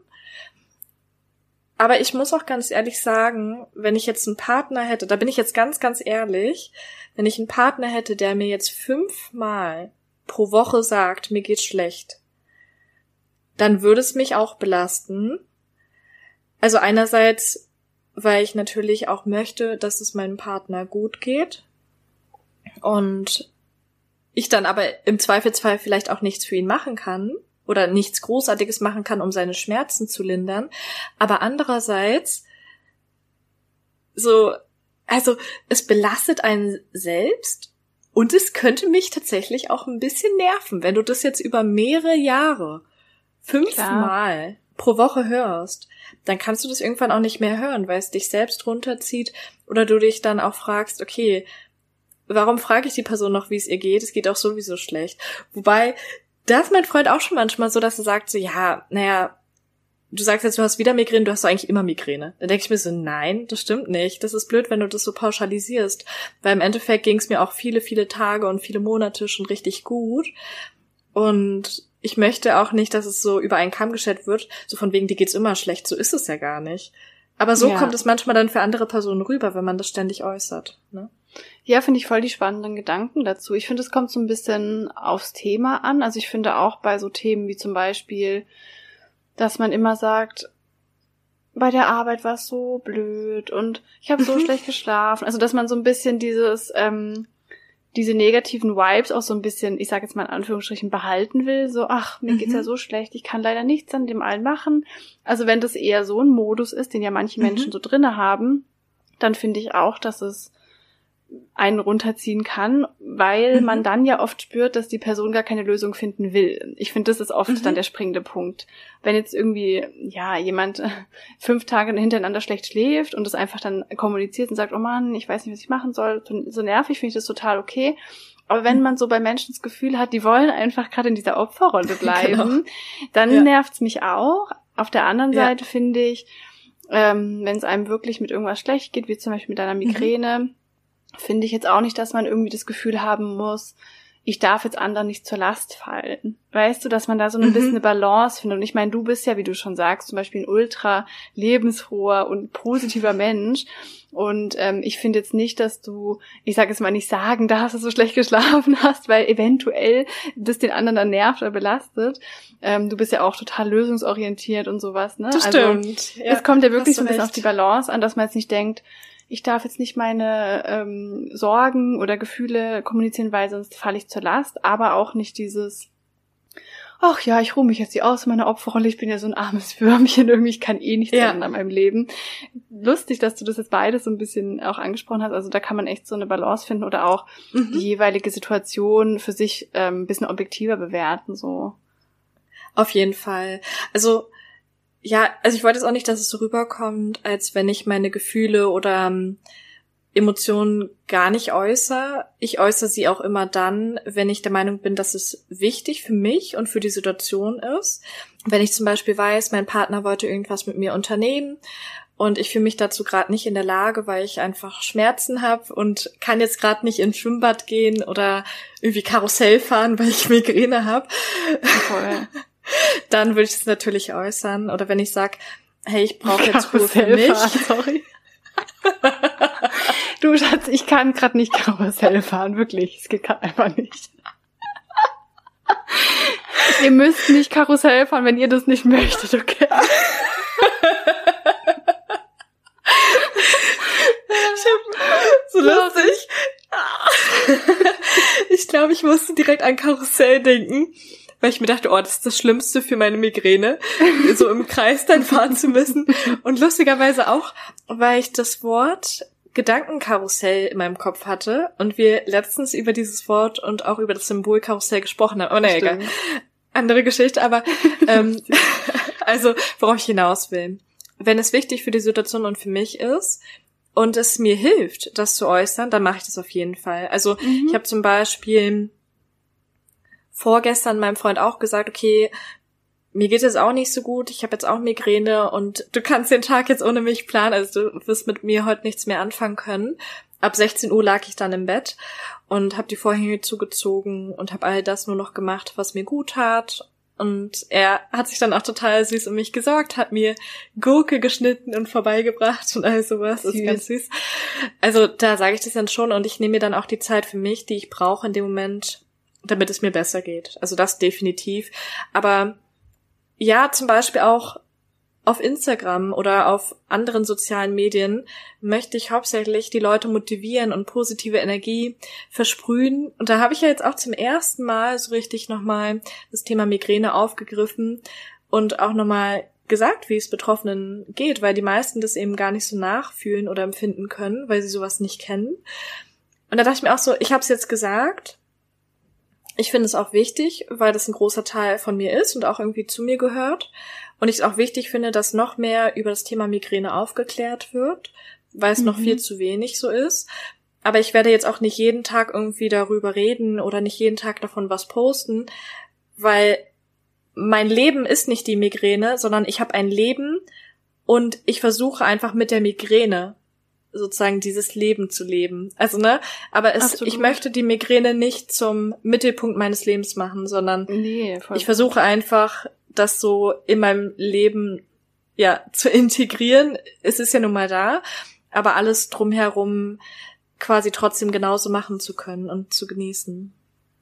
Aber ich muss auch ganz ehrlich sagen, wenn ich jetzt einen Partner hätte, da bin ich jetzt ganz, ganz ehrlich, wenn ich einen Partner hätte, der mir jetzt fünfmal pro Woche sagt, mir geht's schlecht, dann würde es mich auch belasten. Also einerseits weil ich natürlich auch möchte, dass es meinem Partner gut geht. Und ich dann aber im Zweifelsfall vielleicht auch nichts für ihn machen kann oder nichts Großartiges machen kann, um seine Schmerzen zu lindern. Aber andererseits, so, also es belastet einen selbst und es könnte mich tatsächlich auch ein bisschen nerven, wenn du das jetzt über mehrere Jahre fünfmal pro Woche hörst, dann kannst du das irgendwann auch nicht mehr hören, weil es dich selbst runterzieht oder du dich dann auch fragst, okay, warum frage ich die Person noch, wie es ihr geht? Es geht auch sowieso schlecht. Wobei, da ist mein Freund auch schon manchmal so, dass er sagt so, ja, naja, du sagst jetzt, du hast wieder Migräne, du hast doch eigentlich immer Migräne. Da denke ich mir so, nein, das stimmt nicht. Das ist blöd, wenn du das so pauschalisierst. Weil im Endeffekt ging es mir auch viele, viele Tage und viele Monate schon richtig gut. Und ich möchte auch nicht, dass es so über einen Kamm geschert wird, so von wegen, dir geht's immer schlecht. So ist es ja gar nicht. Aber so ja. kommt es manchmal dann für andere Personen rüber, wenn man das ständig äußert. Ne? Ja, finde ich voll die spannenden Gedanken dazu. Ich finde, es kommt so ein bisschen aufs Thema an. Also ich finde auch bei so Themen wie zum Beispiel, dass man immer sagt, bei der Arbeit war es so blöd und ich habe so schlecht geschlafen. Also dass man so ein bisschen dieses ähm, diese negativen Vibes auch so ein bisschen, ich sage jetzt mal in Anführungsstrichen, behalten will. So, ach, mir mhm. geht's ja so schlecht, ich kann leider nichts an dem allen machen. Also wenn das eher so ein Modus ist, den ja manche mhm. Menschen so drinne haben, dann finde ich auch, dass es einen runterziehen kann, weil mhm. man dann ja oft spürt, dass die Person gar keine Lösung finden will. Ich finde, das ist oft mhm. dann der springende Punkt. Wenn jetzt irgendwie, ja, jemand fünf Tage hintereinander schlecht schläft und das einfach dann kommuniziert und sagt, oh Mann, ich weiß nicht, was ich machen soll, so nervig finde ich das total okay. Aber wenn man so bei Menschen das Gefühl hat, die wollen einfach gerade in dieser Opferrolle genau. bleiben, genau. dann ja. nervt's mich auch. Auf der anderen ja. Seite finde ich, ähm, wenn es einem wirklich mit irgendwas schlecht geht, wie zum Beispiel mit einer mhm. Migräne, mhm finde ich jetzt auch nicht, dass man irgendwie das Gefühl haben muss, ich darf jetzt anderen nicht zur Last fallen. Weißt du, dass man da so ein mhm. bisschen eine Balance findet. Und ich meine, du bist ja, wie du schon sagst, zum Beispiel ein ultra lebensfroher und positiver Mensch. Und ähm, ich finde jetzt nicht, dass du, ich sage jetzt mal nicht sagen darfst, dass du schlecht geschlafen hast, weil eventuell das den anderen dann nervt oder belastet. Ähm, du bist ja auch total lösungsorientiert und sowas. Ne? Das also, stimmt. Ja, es kommt ja wirklich so ein bisschen auf die Balance an, dass man jetzt nicht denkt, ich darf jetzt nicht meine ähm, Sorgen oder Gefühle kommunizieren, weil sonst falle ich zur Last, aber auch nicht dieses, ach ja, ich ruhe mich jetzt hier aus meiner Opferrolle, ich bin ja so ein armes Würmchen, irgendwie, ich kann eh nichts ja. ändern an meinem Leben. Lustig, dass du das jetzt beides so ein bisschen auch angesprochen hast, also da kann man echt so eine Balance finden oder auch mhm. die jeweilige Situation für sich ähm, ein bisschen objektiver bewerten, so. Auf jeden Fall. Also ja, also ich wollte jetzt auch nicht, dass es so rüberkommt, als wenn ich meine Gefühle oder ähm, Emotionen gar nicht äußere. Ich äußere sie auch immer dann, wenn ich der Meinung bin, dass es wichtig für mich und für die Situation ist. Wenn ich zum Beispiel weiß, mein Partner wollte irgendwas mit mir unternehmen und ich fühle mich dazu gerade nicht in der Lage, weil ich einfach Schmerzen habe und kann jetzt gerade nicht ins Schwimmbad gehen oder irgendwie Karussell fahren, weil ich Migräne habe. Dann würde ich es natürlich äußern. Oder wenn ich sag, hey, ich brauche jetzt Ruhe für mich. Sorry. du Schatz, ich kann gerade nicht Karussell fahren, wirklich. Es geht gerade einfach nicht. ihr müsst nicht Karussell fahren, wenn ihr das nicht möchtet, okay? so lustig. ich glaube, ich musste direkt an Karussell denken weil ich mir dachte, oh, das ist das Schlimmste für meine Migräne, so im Kreis dann fahren zu müssen. Und lustigerweise auch, weil ich das Wort Gedankenkarussell in meinem Kopf hatte und wir letztens über dieses Wort und auch über das Symbol Karussell gesprochen haben. Oh, naja, egal. Andere Geschichte, aber ähm, also, worauf ich hinaus will. Wenn es wichtig für die Situation und für mich ist, und es mir hilft, das zu äußern, dann mache ich das auf jeden Fall. Also mhm. ich habe zum Beispiel vorgestern meinem Freund auch gesagt, okay, mir geht es auch nicht so gut, ich habe jetzt auch Migräne und du kannst den Tag jetzt ohne mich planen, also du wirst mit mir heute nichts mehr anfangen können. Ab 16 Uhr lag ich dann im Bett und habe die Vorhänge zugezogen und habe all das nur noch gemacht, was mir gut tat. Und er hat sich dann auch total süß um mich gesorgt, hat mir Gurke geschnitten und vorbeigebracht und all sowas. Süß. Ist ganz süß. Also da sage ich das dann schon und ich nehme mir dann auch die Zeit für mich, die ich brauche in dem Moment, damit es mir besser geht. Also das definitiv. Aber ja, zum Beispiel auch auf Instagram oder auf anderen sozialen Medien möchte ich hauptsächlich die Leute motivieren und positive Energie versprühen. Und da habe ich ja jetzt auch zum ersten Mal so richtig nochmal das Thema Migräne aufgegriffen und auch nochmal gesagt, wie es Betroffenen geht, weil die meisten das eben gar nicht so nachfühlen oder empfinden können, weil sie sowas nicht kennen. Und da dachte ich mir auch so, ich habe es jetzt gesagt, ich finde es auch wichtig, weil das ein großer Teil von mir ist und auch irgendwie zu mir gehört. Und ich es auch wichtig finde, dass noch mehr über das Thema Migräne aufgeklärt wird, weil es mhm. noch viel zu wenig so ist. Aber ich werde jetzt auch nicht jeden Tag irgendwie darüber reden oder nicht jeden Tag davon was posten, weil mein Leben ist nicht die Migräne, sondern ich habe ein Leben und ich versuche einfach mit der Migräne sozusagen dieses Leben zu leben. Also, ne? Aber es, ich möchte die Migräne nicht zum Mittelpunkt meines Lebens machen, sondern nee, ich versuche einfach, das so in meinem Leben, ja, zu integrieren. Es ist ja nun mal da, aber alles drumherum quasi trotzdem genauso machen zu können und zu genießen.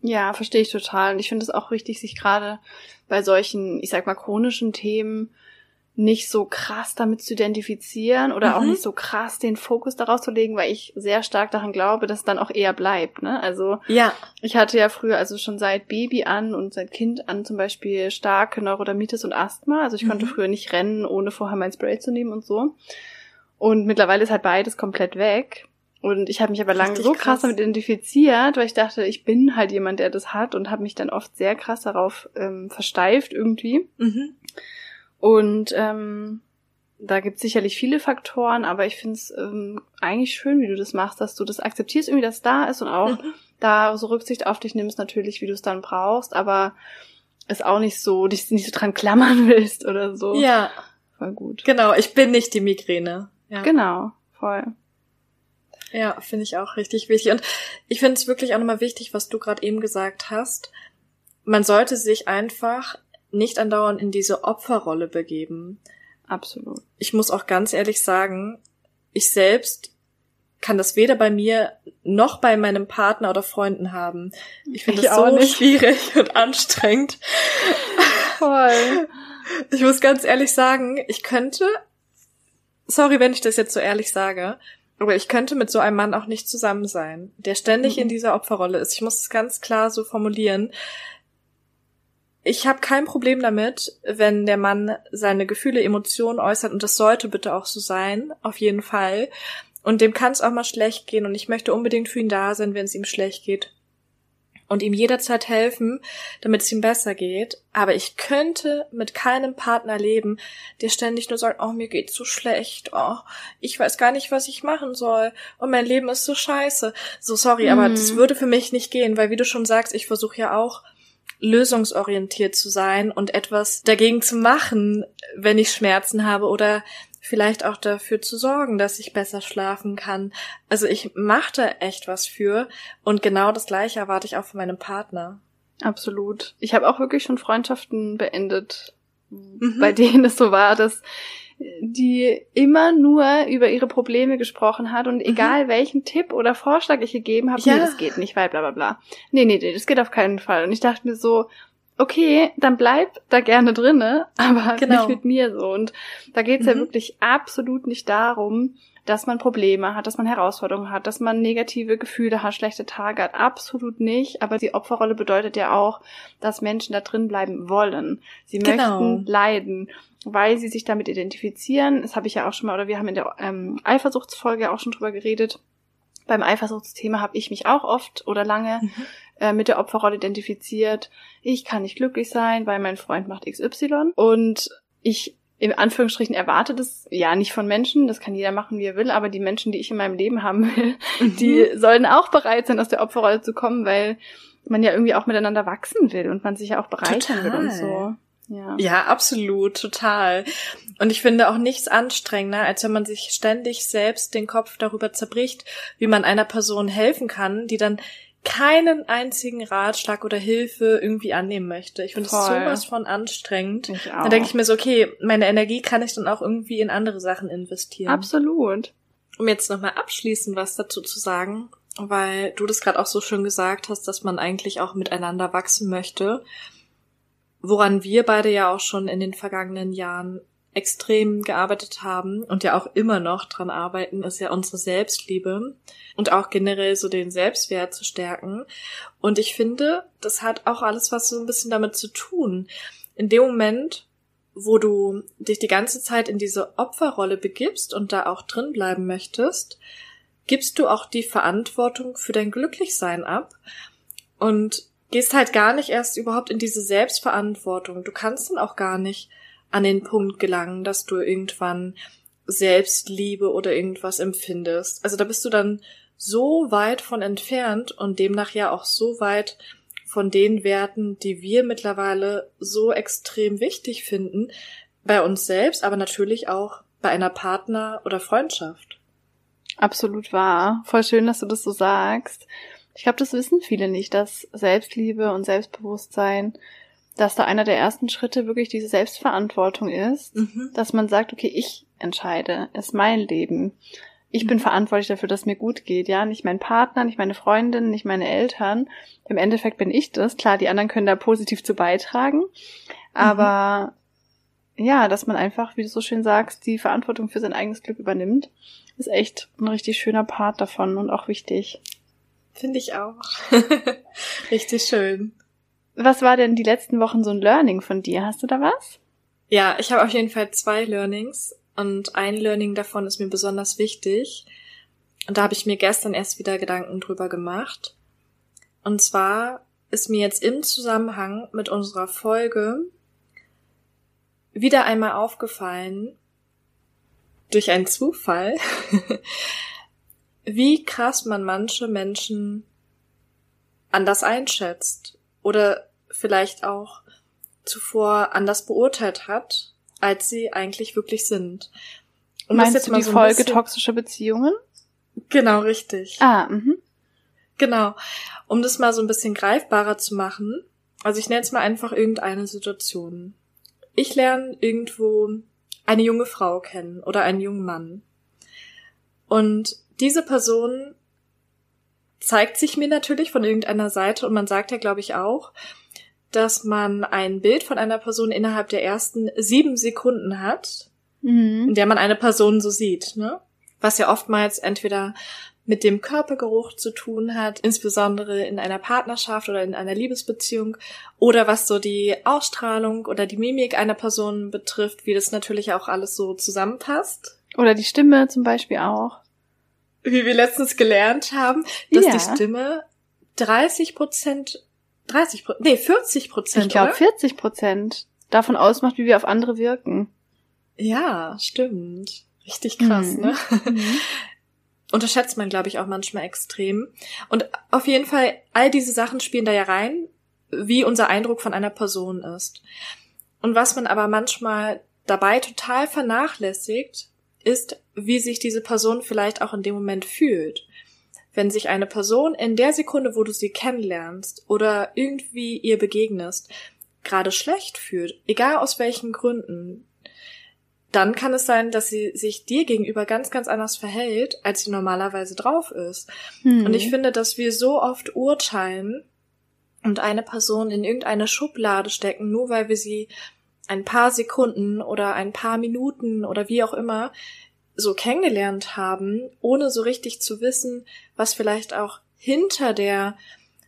Ja, verstehe ich total. Und ich finde es auch wichtig, sich gerade bei solchen, ich sag mal, chronischen Themen nicht so krass damit zu identifizieren oder mhm. auch nicht so krass den Fokus darauf zu legen, weil ich sehr stark daran glaube, dass es dann auch eher bleibt. Ne? Also ja. ich hatte ja früher, also schon seit Baby an und seit Kind an zum Beispiel starke Neurodermitis und Asthma. Also ich mhm. konnte früher nicht rennen, ohne vorher mein Spray zu nehmen und so. Und mittlerweile ist halt beides komplett weg. Und ich habe mich aber lange so krass, krass damit identifiziert, weil ich dachte, ich bin halt jemand, der das hat und habe mich dann oft sehr krass darauf ähm, versteift irgendwie. Mhm. Und ähm, da gibt es sicherlich viele Faktoren, aber ich finde es ähm, eigentlich schön, wie du das machst, dass du das akzeptierst, irgendwie, dass da ist und auch mhm. da so Rücksicht auf dich nimmst, natürlich, wie du es dann brauchst, aber es auch nicht so, dich nicht so dran klammern willst oder so. Ja. Voll gut. Genau, ich bin nicht die Migräne. Ja. Genau, voll. Ja, finde ich auch richtig wichtig. Und ich finde es wirklich auch nochmal wichtig, was du gerade eben gesagt hast. Man sollte sich einfach nicht andauernd in diese Opferrolle begeben. Absolut. Ich muss auch ganz ehrlich sagen, ich selbst kann das weder bei mir noch bei meinem Partner oder Freunden haben. Ich finde das so nicht. schwierig und anstrengend. Voll. Ich muss ganz ehrlich sagen, ich könnte, sorry, wenn ich das jetzt so ehrlich sage, aber ich könnte mit so einem Mann auch nicht zusammen sein, der ständig mhm. in dieser Opferrolle ist. Ich muss es ganz klar so formulieren ich habe kein Problem damit, wenn der Mann seine Gefühle, Emotionen äußert und das sollte bitte auch so sein, auf jeden Fall. Und dem kann es auch mal schlecht gehen und ich möchte unbedingt für ihn da sein, wenn es ihm schlecht geht. Und ihm jederzeit helfen, damit es ihm besser geht. Aber ich könnte mit keinem Partner leben, der ständig nur sagt, oh, mir geht's so schlecht, oh, ich weiß gar nicht, was ich machen soll, und mein Leben ist so scheiße. So sorry, mhm. aber das würde für mich nicht gehen, weil wie du schon sagst, ich versuche ja auch lösungsorientiert zu sein und etwas dagegen zu machen, wenn ich Schmerzen habe oder vielleicht auch dafür zu sorgen, dass ich besser schlafen kann. Also ich mache da echt was für und genau das gleiche erwarte ich auch von meinem Partner. Absolut. Ich habe auch wirklich schon Freundschaften beendet, mhm. bei denen es so war, dass die immer nur über ihre Probleme gesprochen hat und mhm. egal welchen Tipp oder Vorschlag ich gegeben habe, ja. nee, das geht nicht, weil bla bla bla. Nee, nee, nee, das geht auf keinen Fall. Und ich dachte mir so, okay, dann bleib da gerne drinne, aber genau. nicht mit mir so. Und da geht's mhm. ja wirklich absolut nicht darum, dass man Probleme hat, dass man Herausforderungen hat, dass man negative Gefühle hat, schlechte Tage hat. Absolut nicht. Aber die Opferrolle bedeutet ja auch, dass Menschen da drin bleiben wollen. Sie genau. möchten leiden weil sie sich damit identifizieren. Das habe ich ja auch schon mal, oder wir haben in der ähm, Eifersuchtsfolge auch schon drüber geredet. Beim Eifersuchtsthema habe ich mich auch oft oder lange mhm. Äh, mit der Opferrolle identifiziert. Ich kann nicht glücklich sein, weil mein Freund macht XY. Und ich in Anführungsstrichen erwarte das ja nicht von Menschen, das kann jeder machen, wie er will, aber die Menschen, die ich in meinem Leben haben will, mhm. die sollen auch bereit sein, aus der Opferrolle zu kommen, weil man ja irgendwie auch miteinander wachsen will und man sich ja auch bereichern Total. will und so. Ja. ja, absolut, total. Und ich finde auch nichts anstrengender, als wenn man sich ständig selbst den Kopf darüber zerbricht, wie man einer Person helfen kann, die dann keinen einzigen Ratschlag oder Hilfe irgendwie annehmen möchte. Ich finde es sowas von anstrengend. Ich auch. Dann denke ich mir so, okay, meine Energie kann ich dann auch irgendwie in andere Sachen investieren. Absolut. Um jetzt nochmal abschließend was dazu zu sagen, weil du das gerade auch so schön gesagt hast, dass man eigentlich auch miteinander wachsen möchte woran wir beide ja auch schon in den vergangenen Jahren extrem gearbeitet haben und ja auch immer noch dran arbeiten, ist ja unsere Selbstliebe und auch generell so den Selbstwert zu stärken. Und ich finde, das hat auch alles was so ein bisschen damit zu tun. In dem Moment, wo du dich die ganze Zeit in diese Opferrolle begibst und da auch drin bleiben möchtest, gibst du auch die Verantwortung für dein Glücklichsein ab. Und gehst halt gar nicht erst überhaupt in diese Selbstverantwortung. Du kannst dann auch gar nicht an den Punkt gelangen, dass du irgendwann Selbstliebe oder irgendwas empfindest. Also da bist du dann so weit von entfernt und demnach ja auch so weit von den Werten, die wir mittlerweile so extrem wichtig finden, bei uns selbst, aber natürlich auch bei einer Partner- oder Freundschaft. Absolut wahr. Voll schön, dass du das so sagst. Ich glaube, das wissen viele nicht, dass Selbstliebe und Selbstbewusstsein, dass da einer der ersten Schritte wirklich diese Selbstverantwortung ist, mhm. dass man sagt, okay, ich entscheide, ist mein Leben. Ich bin mhm. verantwortlich dafür, dass mir gut geht, ja, nicht mein Partner, nicht meine Freundin, nicht meine Eltern. Im Endeffekt bin ich das. Klar, die anderen können da positiv zu beitragen, aber ja, dass man einfach, wie du so schön sagst, die Verantwortung für sein eigenes Glück übernimmt, ist echt ein richtig schöner Part davon und auch wichtig. Finde ich auch. richtig schön. Was war denn die letzten Wochen so ein Learning von dir? Hast du da was? Ja, ich habe auf jeden Fall zwei Learnings und ein Learning davon ist mir besonders wichtig. Und da habe ich mir gestern erst wieder Gedanken drüber gemacht. Und zwar ist mir jetzt im Zusammenhang mit unserer Folge wieder einmal aufgefallen, durch einen Zufall, wie krass man manche Menschen anders einschätzt oder vielleicht auch zuvor anders beurteilt hat, als sie eigentlich wirklich sind. Um Meinst jetzt du die so Folge bisschen... toxische Beziehungen? Genau, richtig. Ah, mhm. Genau. Um das mal so ein bisschen greifbarer zu machen, also ich nenne jetzt mal einfach irgendeine Situation. Ich lerne irgendwo eine junge Frau kennen oder einen jungen Mann. Und diese Person zeigt sich mir natürlich von irgendeiner Seite und man sagt ja, glaube ich, auch, dass man ein Bild von einer Person innerhalb der ersten sieben Sekunden hat, mhm. in der man eine Person so sieht, ne? Was ja oftmals entweder mit dem Körpergeruch zu tun hat, insbesondere in einer Partnerschaft oder in einer Liebesbeziehung, oder was so die Ausstrahlung oder die Mimik einer Person betrifft, wie das natürlich auch alles so zusammenpasst. Oder die Stimme zum Beispiel auch. Wie wir letztens gelernt haben, dass ja. die Stimme 30 Prozent, 30 nee, 40 Prozent, Ich glaube 40 Prozent davon ausmacht, wie wir auf andere wirken. Ja, stimmt. Richtig krass, mhm. ne? Mhm unterschätzt man, glaube ich, auch manchmal extrem. Und auf jeden Fall, all diese Sachen spielen da ja rein, wie unser Eindruck von einer Person ist. Und was man aber manchmal dabei total vernachlässigt, ist, wie sich diese Person vielleicht auch in dem Moment fühlt. Wenn sich eine Person in der Sekunde, wo du sie kennenlernst oder irgendwie ihr begegnest, gerade schlecht fühlt, egal aus welchen Gründen, dann kann es sein, dass sie sich dir gegenüber ganz, ganz anders verhält, als sie normalerweise drauf ist. Hm. Und ich finde, dass wir so oft urteilen und eine Person in irgendeine Schublade stecken, nur weil wir sie ein paar Sekunden oder ein paar Minuten oder wie auch immer so kennengelernt haben, ohne so richtig zu wissen, was vielleicht auch hinter der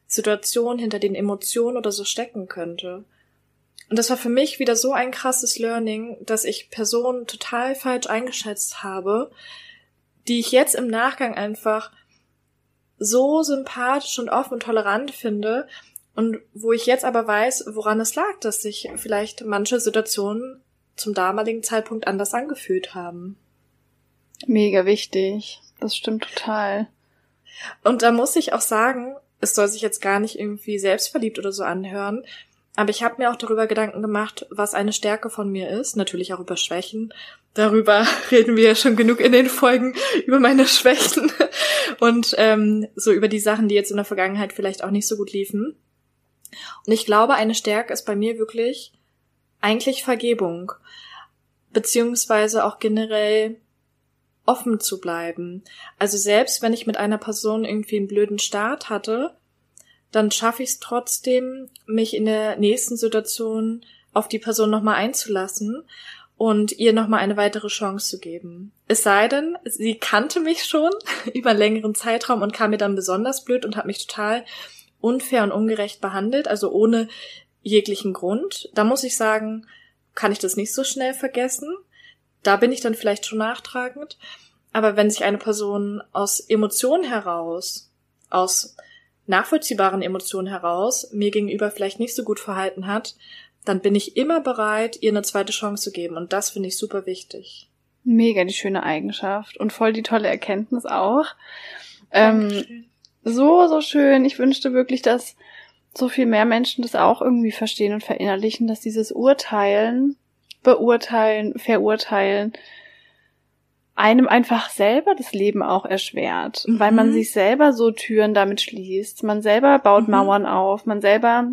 Situation, hinter den Emotionen oder so stecken könnte. Und das war für mich wieder so ein krasses Learning, dass ich Personen total falsch eingeschätzt habe, die ich jetzt im Nachgang einfach so sympathisch und offen und tolerant finde und wo ich jetzt aber weiß, woran es lag, dass sich vielleicht manche Situationen zum damaligen Zeitpunkt anders angefühlt haben. Mega wichtig. Das stimmt total. Und da muss ich auch sagen, es soll sich jetzt gar nicht irgendwie selbstverliebt oder so anhören, aber ich habe mir auch darüber Gedanken gemacht, was eine Stärke von mir ist. Natürlich auch über Schwächen. Darüber reden wir ja schon genug in den Folgen über meine Schwächen und ähm, so über die Sachen, die jetzt in der Vergangenheit vielleicht auch nicht so gut liefen. Und ich glaube, eine Stärke ist bei mir wirklich eigentlich Vergebung, beziehungsweise auch generell offen zu bleiben. Also selbst wenn ich mit einer Person irgendwie einen blöden Start hatte, dann schaffe ich es trotzdem, mich in der nächsten Situation auf die Person nochmal einzulassen und ihr nochmal eine weitere Chance zu geben. Es sei denn, sie kannte mich schon über einen längeren Zeitraum und kam mir dann besonders blöd und hat mich total unfair und ungerecht behandelt, also ohne jeglichen Grund. Da muss ich sagen, kann ich das nicht so schnell vergessen. Da bin ich dann vielleicht schon nachtragend. Aber wenn sich eine Person aus Emotionen heraus, aus nachvollziehbaren Emotionen heraus mir gegenüber vielleicht nicht so gut verhalten hat, dann bin ich immer bereit, ihr eine zweite Chance zu geben. Und das finde ich super wichtig. Mega die schöne Eigenschaft und voll die tolle Erkenntnis auch. Ähm, so, so schön. Ich wünschte wirklich, dass so viel mehr Menschen das auch irgendwie verstehen und verinnerlichen, dass dieses Urteilen, beurteilen, verurteilen, einem einfach selber das Leben auch erschwert, mhm. weil man sich selber so Türen damit schließt. Man selber baut mhm. Mauern auf, man selber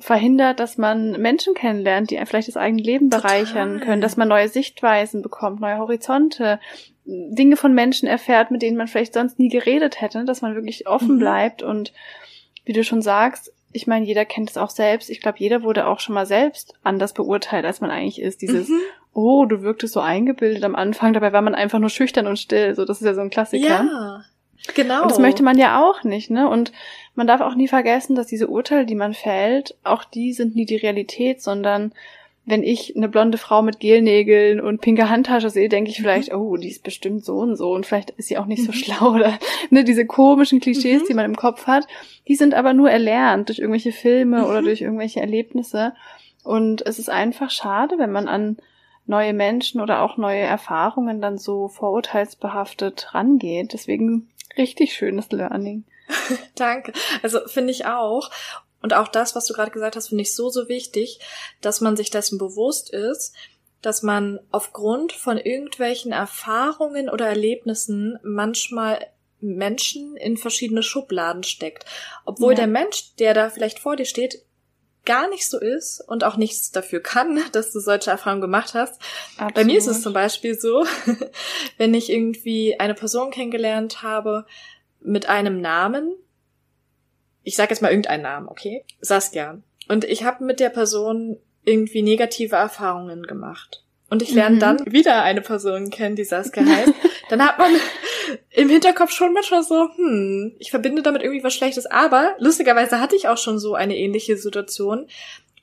verhindert, dass man Menschen kennenlernt, die vielleicht das eigene Leben bereichern Total. können, dass man neue Sichtweisen bekommt, neue Horizonte, Dinge von Menschen erfährt, mit denen man vielleicht sonst nie geredet hätte, dass man wirklich offen mhm. bleibt und wie du schon sagst, ich meine, jeder kennt es auch selbst. Ich glaube, jeder wurde auch schon mal selbst anders beurteilt, als man eigentlich ist. Dieses, mhm. oh, du wirktest so eingebildet am Anfang, dabei war man einfach nur schüchtern und still. So, das ist ja so ein Klassiker. Ja, genau. Und das möchte man ja auch nicht, ne? Und man darf auch nie vergessen, dass diese Urteile, die man fällt, auch die sind nie die Realität, sondern wenn ich eine blonde Frau mit Gelnägeln und pinke Handtasche sehe, denke ich vielleicht, mhm. oh, die ist bestimmt so und so und vielleicht ist sie auch nicht so mhm. schlau oder ne, diese komischen Klischees, mhm. die man im Kopf hat, die sind aber nur erlernt durch irgendwelche Filme mhm. oder durch irgendwelche Erlebnisse und es ist einfach schade, wenn man an neue Menschen oder auch neue Erfahrungen dann so vorurteilsbehaftet rangeht. Deswegen richtig schönes Learning. Danke. Also finde ich auch. Und auch das, was du gerade gesagt hast, finde ich so, so wichtig, dass man sich dessen bewusst ist, dass man aufgrund von irgendwelchen Erfahrungen oder Erlebnissen manchmal Menschen in verschiedene Schubladen steckt. Obwohl ja. der Mensch, der da vielleicht vor dir steht, gar nicht so ist und auch nichts dafür kann, dass du solche Erfahrungen gemacht hast. Absolut. Bei mir ist es zum Beispiel so, wenn ich irgendwie eine Person kennengelernt habe mit einem Namen, ich sage jetzt mal irgendeinen Namen, okay? Saskia. Und ich habe mit der Person irgendwie negative Erfahrungen gemacht. Und ich lerne mhm. dann wieder eine Person kennen, die Saskia heißt. dann hat man im Hinterkopf schon manchmal so, hm, ich verbinde damit irgendwie was Schlechtes. Aber lustigerweise hatte ich auch schon so eine ähnliche Situation.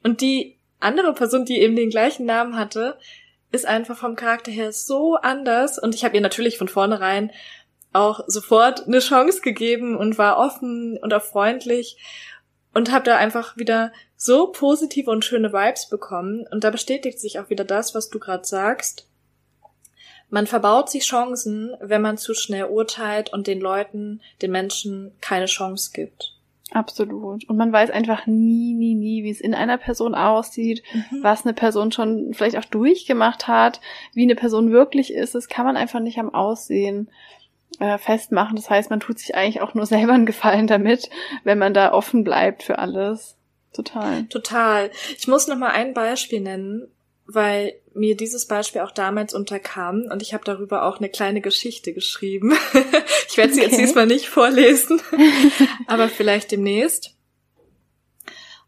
Und die andere Person, die eben den gleichen Namen hatte, ist einfach vom Charakter her so anders. Und ich habe ihr natürlich von vornherein auch sofort eine Chance gegeben und war offen und auch freundlich und habe da einfach wieder so positive und schöne Vibes bekommen. Und da bestätigt sich auch wieder das, was du gerade sagst. Man verbaut sich Chancen, wenn man zu schnell urteilt und den Leuten, den Menschen keine Chance gibt. Absolut. Und man weiß einfach nie, nie, nie, wie es in einer Person aussieht, mhm. was eine Person schon vielleicht auch durchgemacht hat, wie eine Person wirklich ist. Das kann man einfach nicht am Aussehen äh, festmachen. Das heißt, man tut sich eigentlich auch nur selber einen Gefallen damit, wenn man da offen bleibt für alles. Total. Total. Ich muss noch mal ein Beispiel nennen, weil mir dieses Beispiel auch damals unterkam und ich habe darüber auch eine kleine Geschichte geschrieben. ich werde sie okay. jetzt diesmal nicht vorlesen, aber vielleicht demnächst.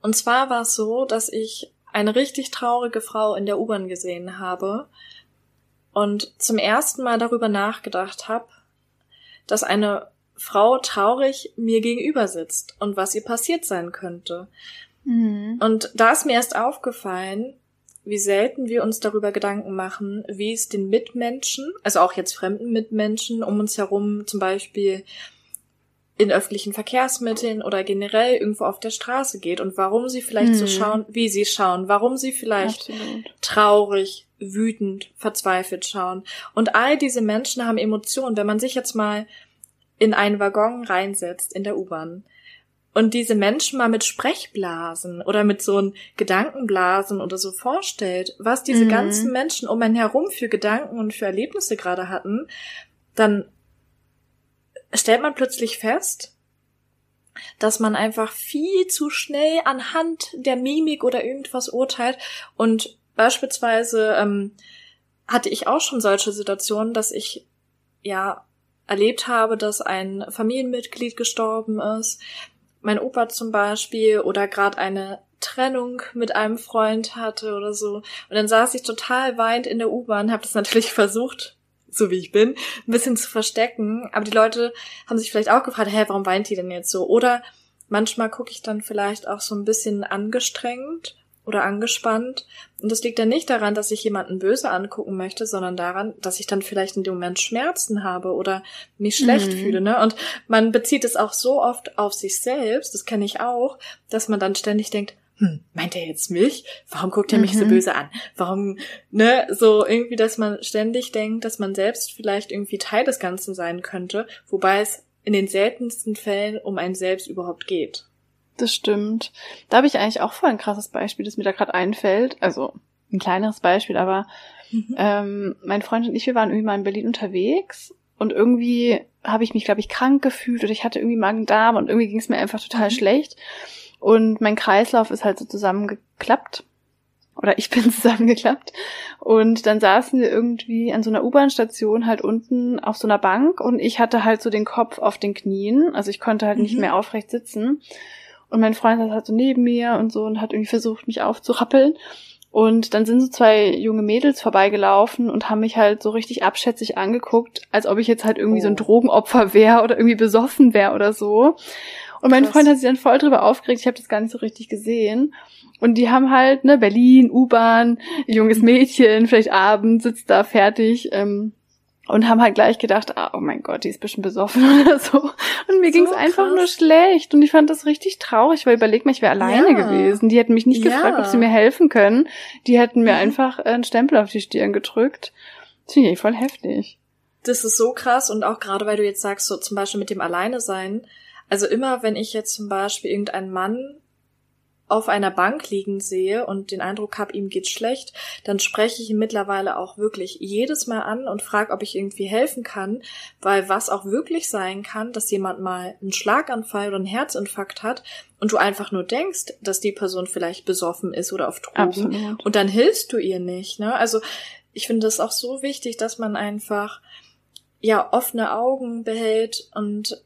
Und zwar war es so, dass ich eine richtig traurige Frau in der U-Bahn gesehen habe und zum ersten Mal darüber nachgedacht habe, dass eine Frau traurig mir gegenüber sitzt und was ihr passiert sein könnte. Mhm. Und da ist mir erst aufgefallen, wie selten wir uns darüber Gedanken machen, wie es den Mitmenschen, also auch jetzt fremden Mitmenschen um uns herum, zum Beispiel in öffentlichen Verkehrsmitteln oder generell irgendwo auf der Straße geht und warum sie vielleicht mhm. so schauen, wie sie schauen, warum sie vielleicht Absolut. traurig, wütend, verzweifelt schauen. Und all diese Menschen haben Emotionen. Wenn man sich jetzt mal in einen Waggon reinsetzt in der U-Bahn und diese Menschen mal mit Sprechblasen oder mit so einem Gedankenblasen oder so vorstellt, was diese mhm. ganzen Menschen um einen herum für Gedanken und für Erlebnisse gerade hatten, dann stellt man plötzlich fest, dass man einfach viel zu schnell anhand der Mimik oder irgendwas urteilt und beispielsweise ähm, hatte ich auch schon solche Situationen, dass ich ja erlebt habe, dass ein Familienmitglied gestorben ist, mein Opa zum Beispiel oder gerade eine Trennung mit einem Freund hatte oder so. Und dann saß ich total weint in der U-Bahn, habe das natürlich versucht, so wie ich bin, ein bisschen zu verstecken. Aber die Leute haben sich vielleicht auch gefragt, hä, warum weint die denn jetzt so? Oder manchmal gucke ich dann vielleicht auch so ein bisschen angestrengt oder angespannt. Und das liegt dann nicht daran, dass ich jemanden böse angucken möchte, sondern daran, dass ich dann vielleicht in dem Moment Schmerzen habe oder mich schlecht mhm. fühle. Ne? Und man bezieht es auch so oft auf sich selbst, das kenne ich auch, dass man dann ständig denkt, hm, meint er jetzt mich? Warum guckt er mich mhm. so böse an? Warum, ne, so irgendwie, dass man ständig denkt, dass man selbst vielleicht irgendwie Teil des Ganzen sein könnte, wobei es in den seltensten Fällen um einen selbst überhaupt geht. Das stimmt. Da habe ich eigentlich auch voll ein krasses Beispiel, das mir da gerade einfällt. Also ein kleineres Beispiel, aber mhm. ähm, mein Freund und ich, wir waren irgendwie mal in Berlin unterwegs und irgendwie habe ich mich, glaube ich, krank gefühlt oder ich hatte irgendwie Magen-Darm und irgendwie ging es mir einfach total mhm. schlecht. Und mein Kreislauf ist halt so zusammengeklappt. Oder ich bin zusammengeklappt. Und dann saßen wir irgendwie an so einer U-Bahn-Station halt unten auf so einer Bank und ich hatte halt so den Kopf auf den Knien. Also ich konnte halt mhm. nicht mehr aufrecht sitzen. Und mein Freund saß halt so neben mir und so und hat irgendwie versucht, mich aufzurappeln. Und dann sind so zwei junge Mädels vorbeigelaufen und haben mich halt so richtig abschätzig angeguckt, als ob ich jetzt halt irgendwie oh. so ein oh. Drogenopfer wäre oder irgendwie besoffen wäre oder so. Und mein Krass. Freund hat sich dann voll drüber aufgeregt, ich habe das gar nicht so richtig gesehen. Und die haben halt, ne, Berlin, U-Bahn, junges Mädchen, vielleicht abends sitzt da fertig, ähm, und haben halt gleich gedacht, ah, oh mein Gott, die ist bestimmt besoffen oder so. Und mir so ging's einfach nur schlecht und ich fand das richtig traurig, weil überleg mal, ich wäre alleine ja. gewesen. Die hätten mich nicht ja. gefragt, ob sie mir helfen können. Die hätten mir mhm. einfach einen Stempel auf die Stirn gedrückt. Das finde ich voll heftig. Das ist so krass und auch gerade, weil du jetzt sagst, so zum Beispiel mit dem Alleine sein. Also immer, wenn ich jetzt zum Beispiel irgendeinen Mann auf einer Bank liegen sehe und den Eindruck habe, ihm geht's schlecht, dann spreche ich ihn mittlerweile auch wirklich jedes Mal an und frage, ob ich irgendwie helfen kann, weil was auch wirklich sein kann, dass jemand mal einen Schlaganfall oder einen Herzinfarkt hat und du einfach nur denkst, dass die Person vielleicht besoffen ist oder auf Drogen Absolut. und dann hilfst du ihr nicht, ne? Also ich finde es auch so wichtig, dass man einfach ja offene Augen behält und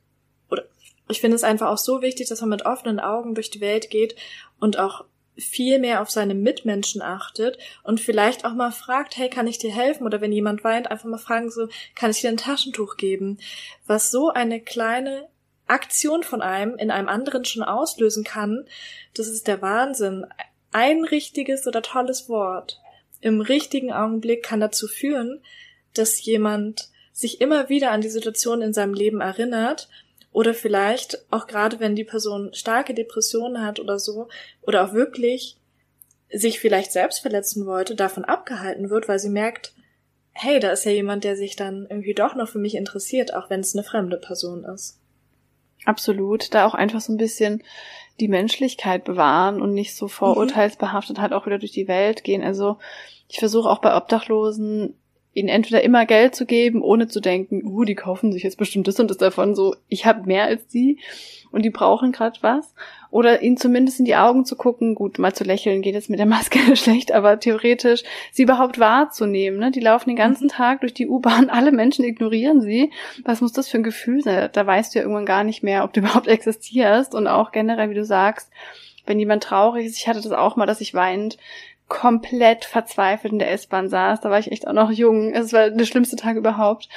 ich finde es einfach auch so wichtig, dass man mit offenen Augen durch die Welt geht und auch viel mehr auf seine Mitmenschen achtet und vielleicht auch mal fragt, hey, kann ich dir helfen? Oder wenn jemand weint, einfach mal fragen, so, kann ich dir ein Taschentuch geben? Was so eine kleine Aktion von einem in einem anderen schon auslösen kann, das ist der Wahnsinn. Ein richtiges oder tolles Wort im richtigen Augenblick kann dazu führen, dass jemand sich immer wieder an die Situation in seinem Leben erinnert oder vielleicht auch gerade, wenn die Person starke Depressionen hat oder so, oder auch wirklich sich vielleicht selbst verletzen wollte, davon abgehalten wird, weil sie merkt, hey, da ist ja jemand, der sich dann irgendwie doch noch für mich interessiert, auch wenn es eine fremde Person ist. Absolut, da auch einfach so ein bisschen die Menschlichkeit bewahren und nicht so mhm. vorurteilsbehaftet halt auch wieder durch die Welt gehen. Also ich versuche auch bei Obdachlosen ihnen entweder immer Geld zu geben, ohne zu denken, uh, die kaufen sich jetzt bestimmt das und das davon, so, ich habe mehr als die und die brauchen gerade was. Oder ihnen zumindest in die Augen zu gucken, gut, mal zu lächeln geht jetzt mit der Maske schlecht, aber theoretisch sie überhaupt wahrzunehmen. Ne? Die laufen den ganzen mhm. Tag durch die U-Bahn, alle Menschen ignorieren sie. Was muss das für ein Gefühl sein? Da weißt du ja irgendwann gar nicht mehr, ob du überhaupt existierst. Und auch generell, wie du sagst, wenn jemand traurig ist, ich hatte das auch mal, dass ich weinend komplett verzweifelt in der S-Bahn saß. Da war ich echt auch noch jung. Es war der schlimmste Tag überhaupt.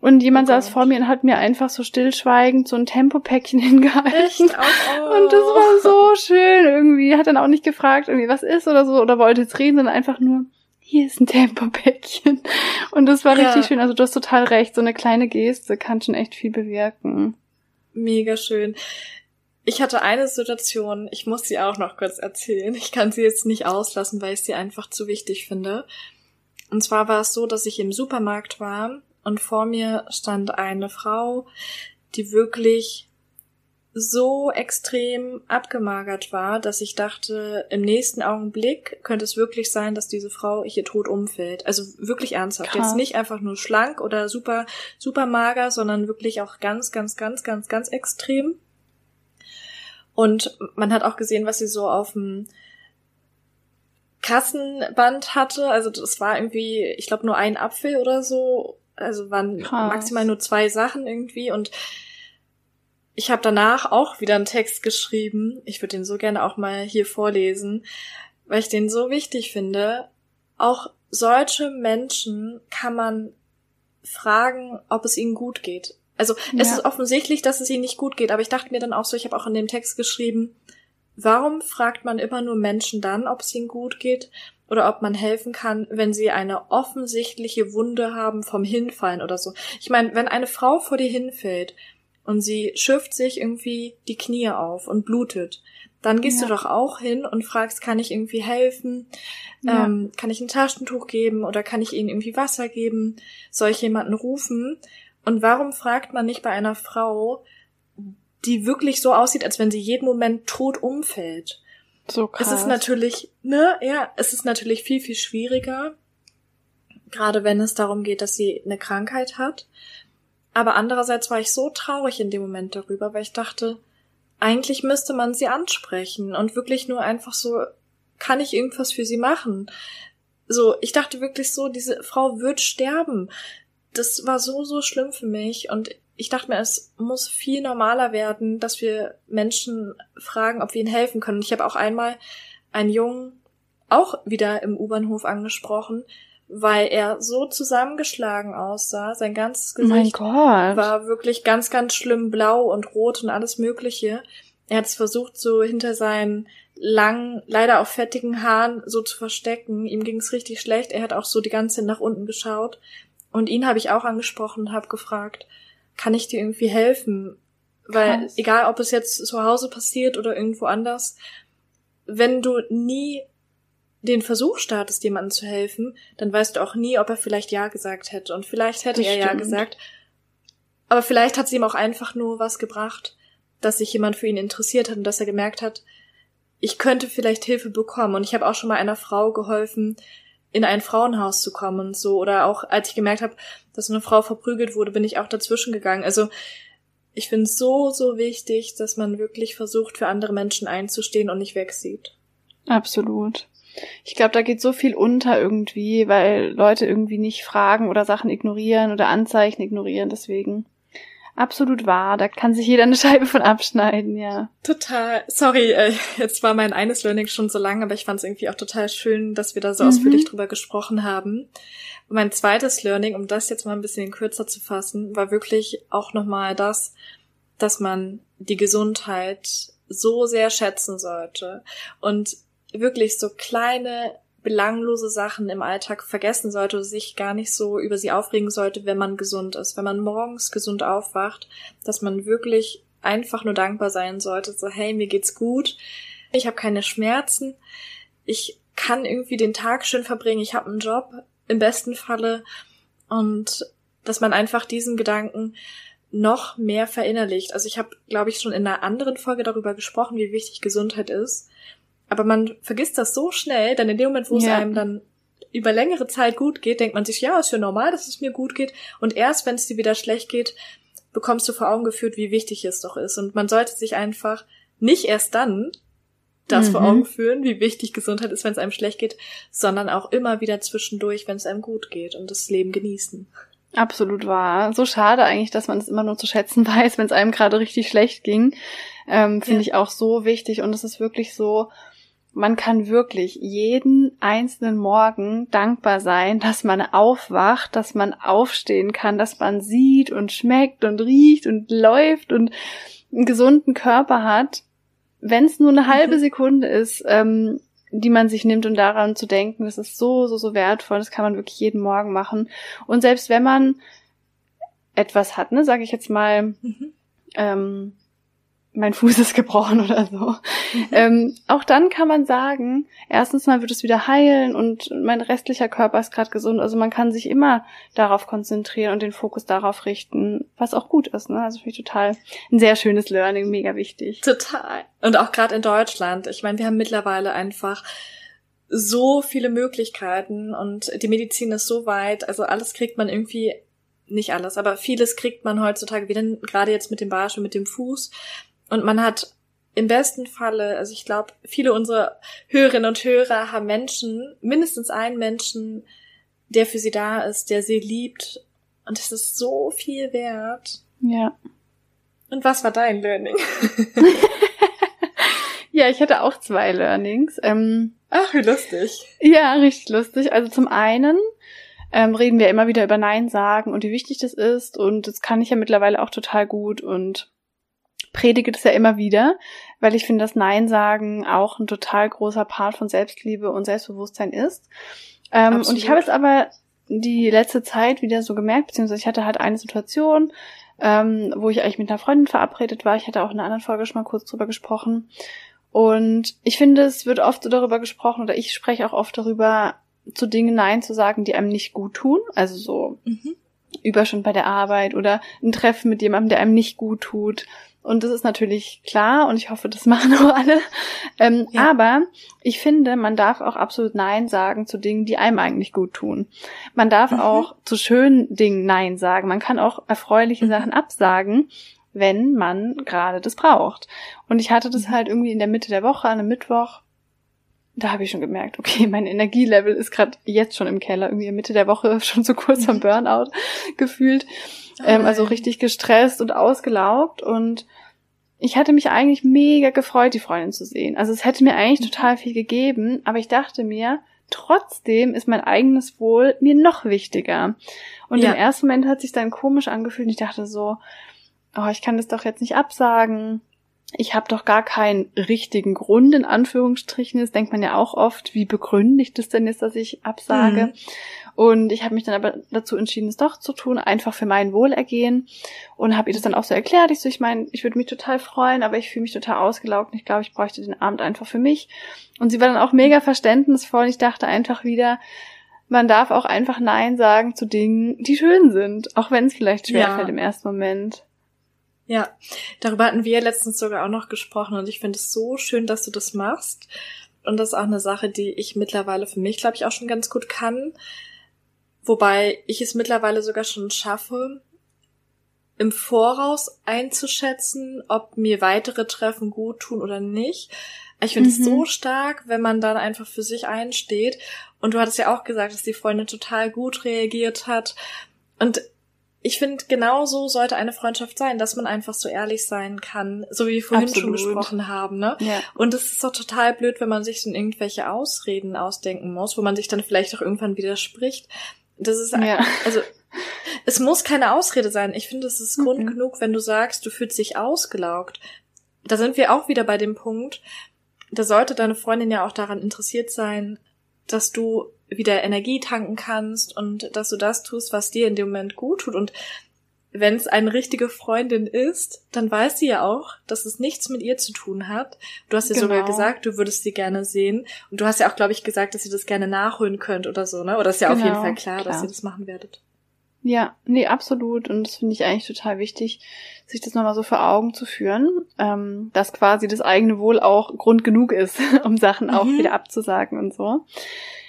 Und jemand oh saß vor mir und hat mir einfach so stillschweigend so ein Tempopäckchen hingehalten. Echt? Oh, oh. Und das war so schön irgendwie. Hat dann auch nicht gefragt, irgendwie was ist oder so oder wollte jetzt reden, sondern einfach nur, hier ist ein Tempopäckchen. Und das war ja. richtig schön. Also du hast total recht. So eine kleine Geste kann schon echt viel bewirken. Mega schön. Ich hatte eine Situation, ich muss sie auch noch kurz erzählen. Ich kann sie jetzt nicht auslassen, weil ich sie einfach zu wichtig finde. Und zwar war es so, dass ich im Supermarkt war und vor mir stand eine Frau, die wirklich so extrem abgemagert war, dass ich dachte, im nächsten Augenblick könnte es wirklich sein, dass diese Frau hier tot umfällt. Also wirklich ernsthaft. Krass. Jetzt nicht einfach nur schlank oder super, super mager, sondern wirklich auch ganz, ganz, ganz, ganz, ganz extrem. Und man hat auch gesehen, was sie so auf dem Kassenband hatte. Also das war irgendwie, ich glaube, nur ein Apfel oder so. Also waren Krass. maximal nur zwei Sachen irgendwie. Und ich habe danach auch wieder einen Text geschrieben. Ich würde den so gerne auch mal hier vorlesen, weil ich den so wichtig finde. Auch solche Menschen kann man fragen, ob es ihnen gut geht. Also es ja. ist offensichtlich, dass es ihnen nicht gut geht, aber ich dachte mir dann auch so, ich habe auch in dem Text geschrieben, warum fragt man immer nur Menschen dann, ob es ihnen gut geht oder ob man helfen kann, wenn sie eine offensichtliche Wunde haben vom Hinfallen oder so. Ich meine, wenn eine Frau vor dir hinfällt und sie schürft sich irgendwie die Knie auf und blutet, dann gehst ja. du doch auch hin und fragst, kann ich irgendwie helfen? Ja. Ähm, kann ich ein Taschentuch geben oder kann ich ihnen irgendwie Wasser geben? Soll ich jemanden rufen? Und warum fragt man nicht bei einer Frau, die wirklich so aussieht, als wenn sie jeden Moment tot umfällt? So krass. Es ist natürlich, ne, ja, es ist natürlich viel, viel schwieriger. Gerade wenn es darum geht, dass sie eine Krankheit hat. Aber andererseits war ich so traurig in dem Moment darüber, weil ich dachte, eigentlich müsste man sie ansprechen und wirklich nur einfach so, kann ich irgendwas für sie machen? So, ich dachte wirklich so, diese Frau wird sterben das war so, so schlimm für mich und ich dachte mir, es muss viel normaler werden, dass wir Menschen fragen, ob wir ihnen helfen können. Ich habe auch einmal einen Jungen auch wieder im U-Bahnhof angesprochen, weil er so zusammengeschlagen aussah. Sein ganzes Gesicht war wirklich ganz, ganz schlimm blau und rot und alles Mögliche. Er hat es versucht, so hinter seinen langen, leider auch fettigen Haaren so zu verstecken. Ihm ging es richtig schlecht. Er hat auch so die ganze Zeit nach unten geschaut. Und ihn habe ich auch angesprochen und habe gefragt, kann ich dir irgendwie helfen? Weil Krass. egal, ob es jetzt zu Hause passiert oder irgendwo anders, wenn du nie den Versuch startest, jemandem zu helfen, dann weißt du auch nie, ob er vielleicht Ja gesagt hätte. Und vielleicht hätte das er stimmt. Ja gesagt. Aber vielleicht hat es ihm auch einfach nur was gebracht, dass sich jemand für ihn interessiert hat und dass er gemerkt hat, ich könnte vielleicht Hilfe bekommen. Und ich habe auch schon mal einer Frau geholfen, in ein Frauenhaus zu kommen so. Oder auch als ich gemerkt habe, dass eine Frau verprügelt wurde, bin ich auch dazwischen gegangen. Also ich finde es so, so wichtig, dass man wirklich versucht, für andere Menschen einzustehen und nicht wegsieht. Absolut. Ich glaube, da geht so viel unter irgendwie, weil Leute irgendwie nicht fragen oder Sachen ignorieren oder Anzeichen ignorieren. Deswegen absolut wahr. Da kann sich jeder eine Scheibe von abschneiden, ja. Total. Sorry, äh, jetzt war mein eines Learning schon so lang, aber ich fand es irgendwie auch total schön, dass wir da so mhm. ausführlich drüber gesprochen haben. Und mein zweites Learning, um das jetzt mal ein bisschen kürzer zu fassen, war wirklich auch nochmal das, dass man die Gesundheit so sehr schätzen sollte und wirklich so kleine belanglose Sachen im Alltag vergessen sollte sich gar nicht so über sie aufregen sollte, wenn man gesund ist. Wenn man morgens gesund aufwacht, dass man wirklich einfach nur dankbar sein sollte, so hey, mir geht's gut, ich habe keine Schmerzen, ich kann irgendwie den Tag schön verbringen, ich habe einen Job im besten Falle und dass man einfach diesen Gedanken noch mehr verinnerlicht. Also ich habe, glaube ich, schon in einer anderen Folge darüber gesprochen, wie wichtig Gesundheit ist. Aber man vergisst das so schnell, denn in dem Moment, wo ja. es einem dann über längere Zeit gut geht, denkt man sich, ja, ist ja normal, dass es mir gut geht. Und erst wenn es dir wieder schlecht geht, bekommst du vor Augen geführt, wie wichtig es doch ist. Und man sollte sich einfach nicht erst dann das mhm. vor Augen führen, wie wichtig Gesundheit ist, wenn es einem schlecht geht, sondern auch immer wieder zwischendurch, wenn es einem gut geht und das Leben genießen. Absolut wahr. So schade eigentlich, dass man es immer nur zu schätzen weiß, wenn es einem gerade richtig schlecht ging. Ähm, Finde ja. ich auch so wichtig. Und es ist wirklich so, man kann wirklich jeden einzelnen Morgen dankbar sein, dass man aufwacht, dass man aufstehen kann, dass man sieht und schmeckt und riecht und läuft und einen gesunden Körper hat. Wenn es nur eine halbe mhm. Sekunde ist, ähm, die man sich nimmt und um daran zu denken, das ist so, so, so wertvoll, das kann man wirklich jeden Morgen machen. Und selbst wenn man etwas hat, ne, sage ich jetzt mal, mhm. ähm, mein Fuß ist gebrochen oder so. Mhm. Ähm, auch dann kann man sagen, erstens mal wird es wieder heilen und mein restlicher Körper ist gerade gesund. Also man kann sich immer darauf konzentrieren und den Fokus darauf richten, was auch gut ist. Ne? Also finde ich total ein sehr schönes Learning, mega wichtig. Total. Und auch gerade in Deutschland. Ich meine, wir haben mittlerweile einfach so viele Möglichkeiten und die Medizin ist so weit. Also alles kriegt man irgendwie nicht alles, aber vieles kriegt man heutzutage wieder, gerade jetzt mit dem Beispiel mit dem Fuß, und man hat im besten Falle, also ich glaube, viele unserer Hörerinnen und Hörer haben Menschen, mindestens einen Menschen, der für sie da ist, der sie liebt. Und es ist so viel wert. Ja. Und was war dein Learning? ja, ich hatte auch zwei Learnings. Ähm, Ach, wie lustig. Ja, richtig lustig. Also zum einen ähm, reden wir immer wieder über Nein sagen und wie wichtig das ist. Und das kann ich ja mittlerweile auch total gut. Und predige das ja immer wieder, weil ich finde, dass Nein sagen auch ein total großer Part von Selbstliebe und Selbstbewusstsein ist. Ähm, und ich habe jetzt aber die letzte Zeit wieder so gemerkt, beziehungsweise ich hatte halt eine Situation, ähm, wo ich eigentlich mit einer Freundin verabredet war. Ich hatte auch in einer anderen Folge schon mal kurz drüber gesprochen. Und ich finde, es wird oft so darüber gesprochen, oder ich spreche auch oft darüber, zu Dingen Nein zu sagen, die einem nicht gut tun. Also so mhm. Überstunden bei der Arbeit oder ein Treffen mit jemandem, der einem nicht gut tut. Und das ist natürlich klar und ich hoffe, das machen auch alle. Ähm, ja. Aber ich finde, man darf auch absolut Nein sagen zu Dingen, die einem eigentlich gut tun. Man darf mhm. auch zu schönen Dingen Nein sagen. Man kann auch erfreuliche mhm. Sachen absagen, wenn man gerade das braucht. Und ich hatte das mhm. halt irgendwie in der Mitte der Woche, an einem Mittwoch, da habe ich schon gemerkt, okay, mein Energielevel ist gerade jetzt schon im Keller, irgendwie Mitte der Woche schon so kurz vom Burnout gefühlt. Ähm, also richtig gestresst und ausgelaugt und ich hatte mich eigentlich mega gefreut, die Freundin zu sehen. Also es hätte mir eigentlich mhm. total viel gegeben, aber ich dachte mir, trotzdem ist mein eigenes Wohl mir noch wichtiger. Und ja. im ersten Moment hat sich dann komisch angefühlt und ich dachte so, oh, ich kann das doch jetzt nicht absagen ich habe doch gar keinen richtigen Grund, in Anführungsstrichen. Das denkt man ja auch oft, wie begründigt es denn ist, dass ich absage. Mhm. Und ich habe mich dann aber dazu entschieden, es doch zu tun, einfach für mein Wohlergehen. Und habe ihr das dann auch so erklärt. Ich so, ich meine, ich würde mich total freuen, aber ich fühle mich total ausgelaugt und ich glaube, ich bräuchte den Abend einfach für mich. Und sie war dann auch mega verständnisvoll. Ich dachte einfach wieder, man darf auch einfach Nein sagen zu Dingen, die schön sind, auch wenn es vielleicht schwerfällt ja. im ersten Moment. Ja, darüber hatten wir letztens sogar auch noch gesprochen und ich finde es so schön, dass du das machst. Und das ist auch eine Sache, die ich mittlerweile für mich, glaube ich, auch schon ganz gut kann. Wobei ich es mittlerweile sogar schon schaffe, im Voraus einzuschätzen, ob mir weitere Treffen gut tun oder nicht. Ich finde mhm. es so stark, wenn man dann einfach für sich einsteht. Und du hattest ja auch gesagt, dass die Freundin total gut reagiert hat. Und ich finde, genau so sollte eine Freundschaft sein, dass man einfach so ehrlich sein kann, so wie wir vorhin Absolut. schon besprochen haben, ne? Ja. Und es ist doch total blöd, wenn man sich dann irgendwelche Ausreden ausdenken muss, wo man sich dann vielleicht auch irgendwann widerspricht. Das ist, ja. also, es muss keine Ausrede sein. Ich finde, es ist mhm. Grund genug, wenn du sagst, du fühlst dich ausgelaugt. Da sind wir auch wieder bei dem Punkt, da sollte deine Freundin ja auch daran interessiert sein, dass du wieder Energie tanken kannst und dass du das tust, was dir in dem Moment gut tut. Und wenn es eine richtige Freundin ist, dann weiß sie ja auch, dass es nichts mit ihr zu tun hat. Du hast ja genau. sogar gesagt, du würdest sie gerne sehen. Und du hast ja auch, glaube ich, gesagt, dass ihr das gerne nachholen könnt oder so, ne? Oder ist ja genau, auf jeden genau, Fall klar, klar, dass ihr das machen werdet. Ja, nee, absolut. Und das finde ich eigentlich total wichtig, sich das nochmal so vor Augen zu führen, ähm, dass quasi das eigene Wohl auch Grund genug ist, um Sachen mhm. auch wieder abzusagen und so.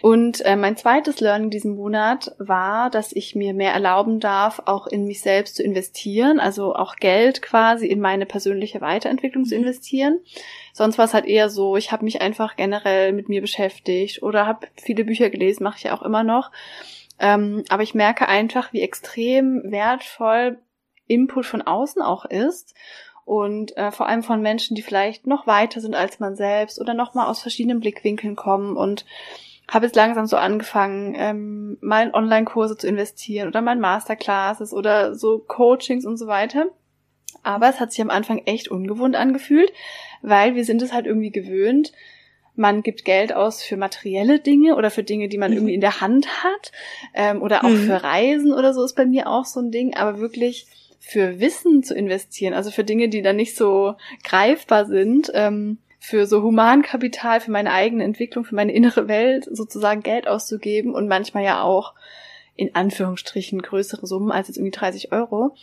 Und äh, mein zweites Learning diesen Monat war, dass ich mir mehr erlauben darf, auch in mich selbst zu investieren, also auch Geld quasi in meine persönliche Weiterentwicklung zu mhm. investieren. Sonst war es halt eher so, ich habe mich einfach generell mit mir beschäftigt oder habe viele Bücher gelesen, mache ich ja auch immer noch. Ähm, aber ich merke einfach, wie extrem wertvoll Input von außen auch ist und äh, vor allem von Menschen, die vielleicht noch weiter sind als man selbst oder noch mal aus verschiedenen Blickwinkeln kommen und habe jetzt langsam so angefangen, ähm, mal in Online-Kurse zu investieren oder mal in Masterclasses oder so Coachings und so weiter. Aber es hat sich am Anfang echt ungewohnt angefühlt, weil wir sind es halt irgendwie gewöhnt. Man gibt Geld aus für materielle Dinge oder für Dinge, die man mhm. irgendwie in der Hand hat. Ähm, oder auch mhm. für Reisen oder so ist bei mir auch so ein Ding. Aber wirklich für Wissen zu investieren, also für Dinge, die dann nicht so greifbar sind, ähm, für so Humankapital, für meine eigene Entwicklung, für meine innere Welt sozusagen Geld auszugeben und manchmal ja auch in Anführungsstrichen größere Summen als jetzt irgendwie 30 Euro.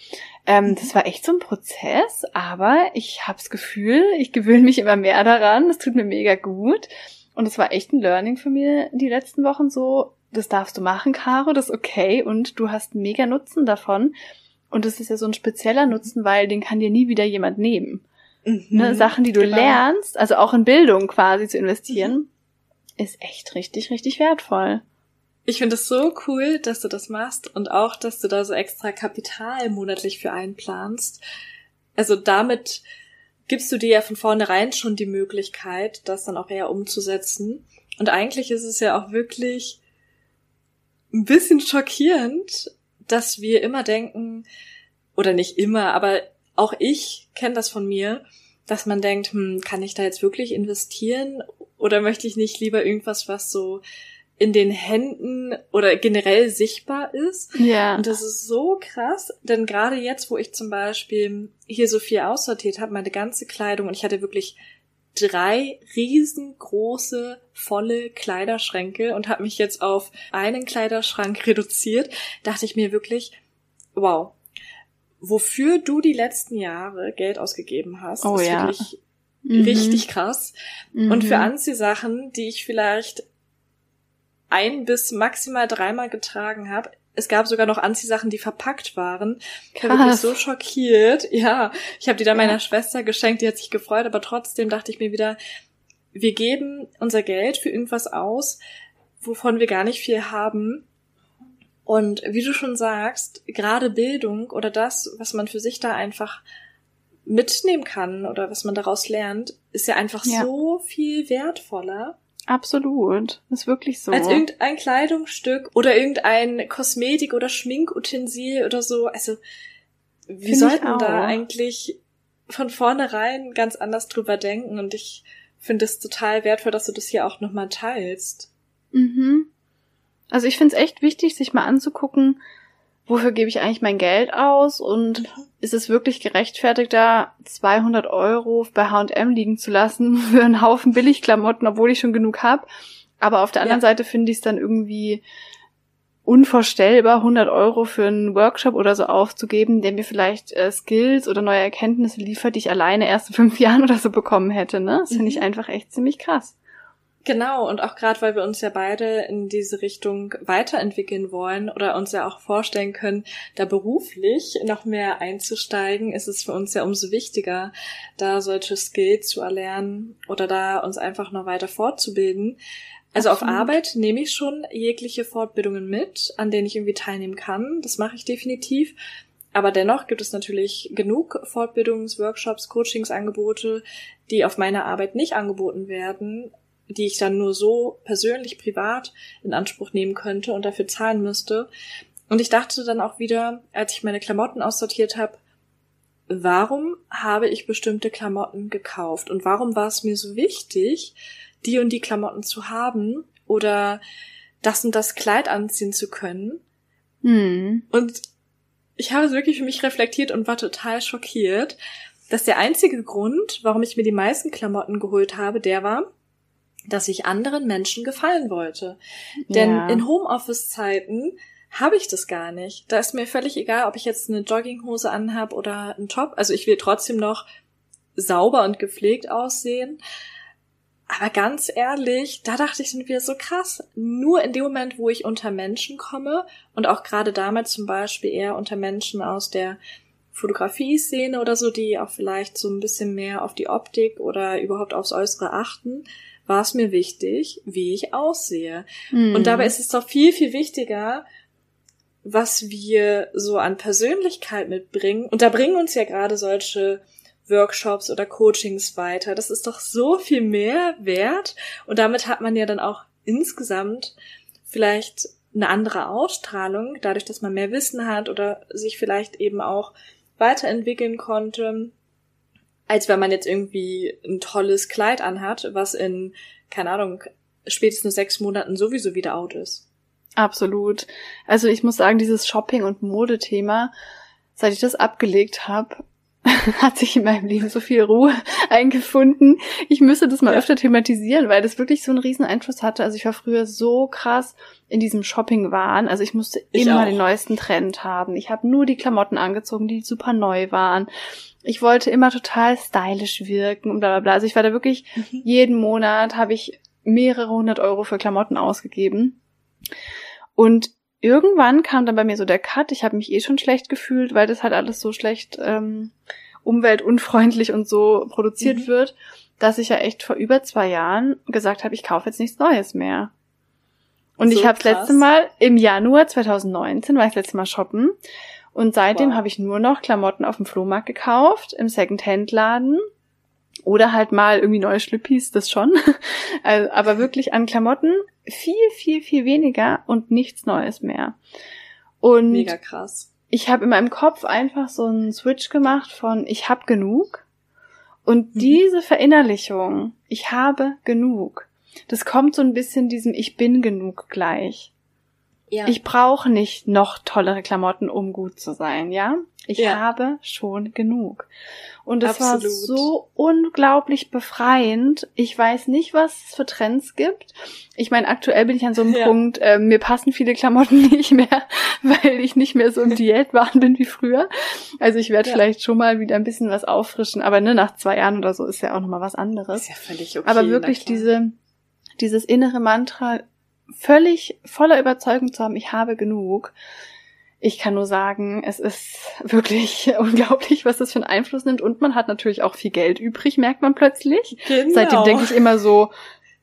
Ähm, das war echt so ein Prozess, aber ich habe das Gefühl, ich gewöhne mich immer mehr daran. Das tut mir mega gut. Und es war echt ein Learning für mir die letzten Wochen so, das darfst du machen, Caro, das ist okay und du hast mega Nutzen davon. Und das ist ja so ein spezieller Nutzen, weil den kann dir nie wieder jemand nehmen. Mhm, ne, Sachen, die du genau. lernst, also auch in Bildung quasi zu investieren, mhm. ist echt richtig, richtig wertvoll. Ich finde es so cool, dass du das machst und auch, dass du da so extra Kapital monatlich für einplanst. Also damit gibst du dir ja von vornherein schon die Möglichkeit, das dann auch eher umzusetzen. Und eigentlich ist es ja auch wirklich ein bisschen schockierend, dass wir immer denken, oder nicht immer, aber auch ich kenne das von mir, dass man denkt, hm, kann ich da jetzt wirklich investieren oder möchte ich nicht lieber irgendwas, was so in den Händen oder generell sichtbar ist. Ja. Und das ist so krass, denn gerade jetzt, wo ich zum Beispiel hier so viel aussortiert habe, meine ganze Kleidung, und ich hatte wirklich drei riesengroße, volle Kleiderschränke und habe mich jetzt auf einen Kleiderschrank reduziert, dachte ich mir wirklich, wow, wofür du die letzten Jahre Geld ausgegeben hast, oh, ist ja. wirklich mhm. richtig krass. Mhm. Und für mhm. Anziehsachen, die ich vielleicht ein bis maximal dreimal getragen habe, es gab sogar noch Anziehsachen, die verpackt waren. Ich war wirklich so schockiert. Ja, ich habe die dann ja. meiner Schwester geschenkt, die hat sich gefreut, aber trotzdem dachte ich mir wieder, wir geben unser Geld für irgendwas aus, wovon wir gar nicht viel haben. Und wie du schon sagst, gerade Bildung oder das, was man für sich da einfach mitnehmen kann oder was man daraus lernt, ist ja einfach ja. so viel wertvoller. Absolut. Ist wirklich so. Als irgendein Kleidungsstück oder irgendein Kosmetik- oder Schminkutensil oder so. Also, wir Find sollten da eigentlich von vornherein ganz anders drüber denken und ich finde es total wertvoll, dass du das hier auch nochmal teilst. Mhm. Also ich finde es echt wichtig, sich mal anzugucken, wofür gebe ich eigentlich mein Geld aus und ist es wirklich gerechtfertigt, da 200 Euro bei H&M liegen zu lassen für einen Haufen Billigklamotten, obwohl ich schon genug habe. Aber auf der anderen ja. Seite finde ich es dann irgendwie unvorstellbar, 100 Euro für einen Workshop oder so aufzugeben, der mir vielleicht äh, Skills oder neue Erkenntnisse liefert, die ich alleine erst in fünf Jahren oder so bekommen hätte. Ne? Das finde ich mhm. einfach echt ziemlich krass. Genau, und auch gerade, weil wir uns ja beide in diese Richtung weiterentwickeln wollen oder uns ja auch vorstellen können, da beruflich noch mehr einzusteigen, ist es für uns ja umso wichtiger, da solche Skills zu erlernen oder da uns einfach noch weiter fortzubilden. Also Absolut. auf Arbeit nehme ich schon jegliche Fortbildungen mit, an denen ich irgendwie teilnehmen kann. Das mache ich definitiv. Aber dennoch gibt es natürlich genug Fortbildungsworkshops, Coachingsangebote, die auf meiner Arbeit nicht angeboten werden, die ich dann nur so persönlich, privat in Anspruch nehmen könnte und dafür zahlen müsste. Und ich dachte dann auch wieder, als ich meine Klamotten aussortiert habe, warum habe ich bestimmte Klamotten gekauft und warum war es mir so wichtig, die und die Klamotten zu haben oder das und das Kleid anziehen zu können. Hm. Und ich habe es wirklich für mich reflektiert und war total schockiert, dass der einzige Grund, warum ich mir die meisten Klamotten geholt habe, der war, dass ich anderen Menschen gefallen wollte. Denn ja. in Homeoffice-Zeiten habe ich das gar nicht. Da ist mir völlig egal, ob ich jetzt eine Jogginghose anhab oder einen Top. Also ich will trotzdem noch sauber und gepflegt aussehen. Aber ganz ehrlich, da dachte ich dann wieder so krass. Nur in dem Moment, wo ich unter Menschen komme und auch gerade damals zum Beispiel eher unter Menschen aus der Fotografie-Szene oder so, die auch vielleicht so ein bisschen mehr auf die Optik oder überhaupt aufs Äußere achten, war es mir wichtig, wie ich aussehe. Mhm. Und dabei ist es doch viel, viel wichtiger, was wir so an Persönlichkeit mitbringen. Und da bringen uns ja gerade solche Workshops oder Coachings weiter. Das ist doch so viel mehr wert. Und damit hat man ja dann auch insgesamt vielleicht eine andere Ausstrahlung, dadurch, dass man mehr Wissen hat oder sich vielleicht eben auch weiterentwickeln konnte als wenn man jetzt irgendwie ein tolles Kleid anhat, was in, keine Ahnung, spätestens sechs Monaten sowieso wieder out ist. Absolut. Also ich muss sagen, dieses Shopping- und Modethema, seit ich das abgelegt habe, hat sich in meinem Leben so viel Ruhe eingefunden. Ich müsste das mal ja. öfter thematisieren, weil das wirklich so einen riesen Einfluss hatte. Also ich war früher so krass in diesem Shopping-Wahn. Also ich musste ich immer auch. den neuesten Trend haben. Ich habe nur die Klamotten angezogen, die super neu waren ich wollte immer total stylisch wirken und bla bla bla. Also ich war da wirklich, mhm. jeden Monat habe ich mehrere hundert Euro für Klamotten ausgegeben. Und irgendwann kam dann bei mir so der Cut. Ich habe mich eh schon schlecht gefühlt, weil das halt alles so schlecht ähm, umweltunfreundlich und so produziert mhm. wird, dass ich ja echt vor über zwei Jahren gesagt habe, ich kaufe jetzt nichts Neues mehr. Und so ich habe das letzte Mal im Januar 2019 war ich das letzte Mal shoppen und seitdem wow. habe ich nur noch Klamotten auf dem Flohmarkt gekauft, im Second-Hand-Laden. Oder halt mal irgendwie neue Schlüppis, das schon. also, aber wirklich an Klamotten viel, viel, viel weniger und nichts Neues mehr. Und Mega krass. Ich habe in meinem Kopf einfach so einen Switch gemacht von ich habe genug. Und mhm. diese Verinnerlichung, ich habe genug, das kommt so ein bisschen diesem Ich bin genug gleich. Ja. Ich brauche nicht noch tollere Klamotten, um gut zu sein, ja? Ich ja. habe schon genug. Und es war so unglaublich befreiend. Ich weiß nicht, was es für Trends gibt. Ich meine, aktuell bin ich an so einem ja. Punkt, äh, mir passen viele Klamotten nicht mehr, weil ich nicht mehr so im Diätwahn bin wie früher. Also ich werde ja. vielleicht schon mal wieder ein bisschen was auffrischen, aber ne, nach zwei Jahren oder so ist ja auch nochmal was anderes. Ist ja völlig okay. Aber wirklich diese, dieses innere Mantra, völlig voller Überzeugung zu haben, ich habe genug, ich kann nur sagen, es ist wirklich unglaublich, was das für einen Einfluss nimmt. Und man hat natürlich auch viel Geld übrig, merkt man plötzlich. Genau. Seitdem denke ich immer so,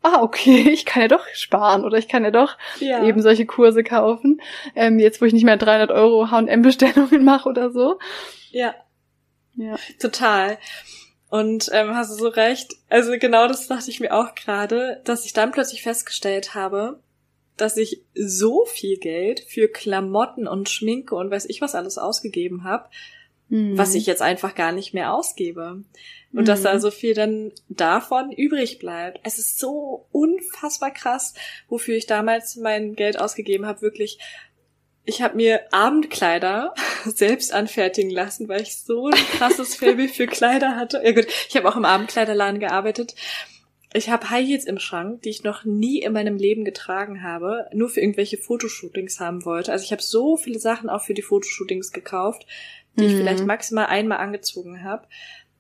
ah, okay, ich kann ja doch sparen oder ich kann ja doch ja. eben solche Kurse kaufen. Ähm, jetzt, wo ich nicht mehr 300 Euro H&M-Bestellungen mache oder so. Ja. Ja. Total. Und ähm, hast du so recht. Also genau das dachte ich mir auch gerade, dass ich dann plötzlich festgestellt habe, dass ich so viel Geld für Klamotten und Schminke und weiß ich was alles ausgegeben habe, mhm. was ich jetzt einfach gar nicht mehr ausgebe. Und mhm. dass da mhm. so viel dann davon übrig bleibt. Es ist so unfassbar krass, wofür ich damals mein Geld ausgegeben habe. Wirklich, ich habe mir Abendkleider selbst anfertigen lassen, weil ich so ein krasses Faible für Kleider hatte. Ja gut, ich habe auch im Abendkleiderladen gearbeitet. Ich habe High Heels im Schrank, die ich noch nie in meinem Leben getragen habe, nur für irgendwelche Fotoshootings haben wollte. Also ich habe so viele Sachen auch für die Fotoshootings gekauft, die mhm. ich vielleicht maximal einmal angezogen habe.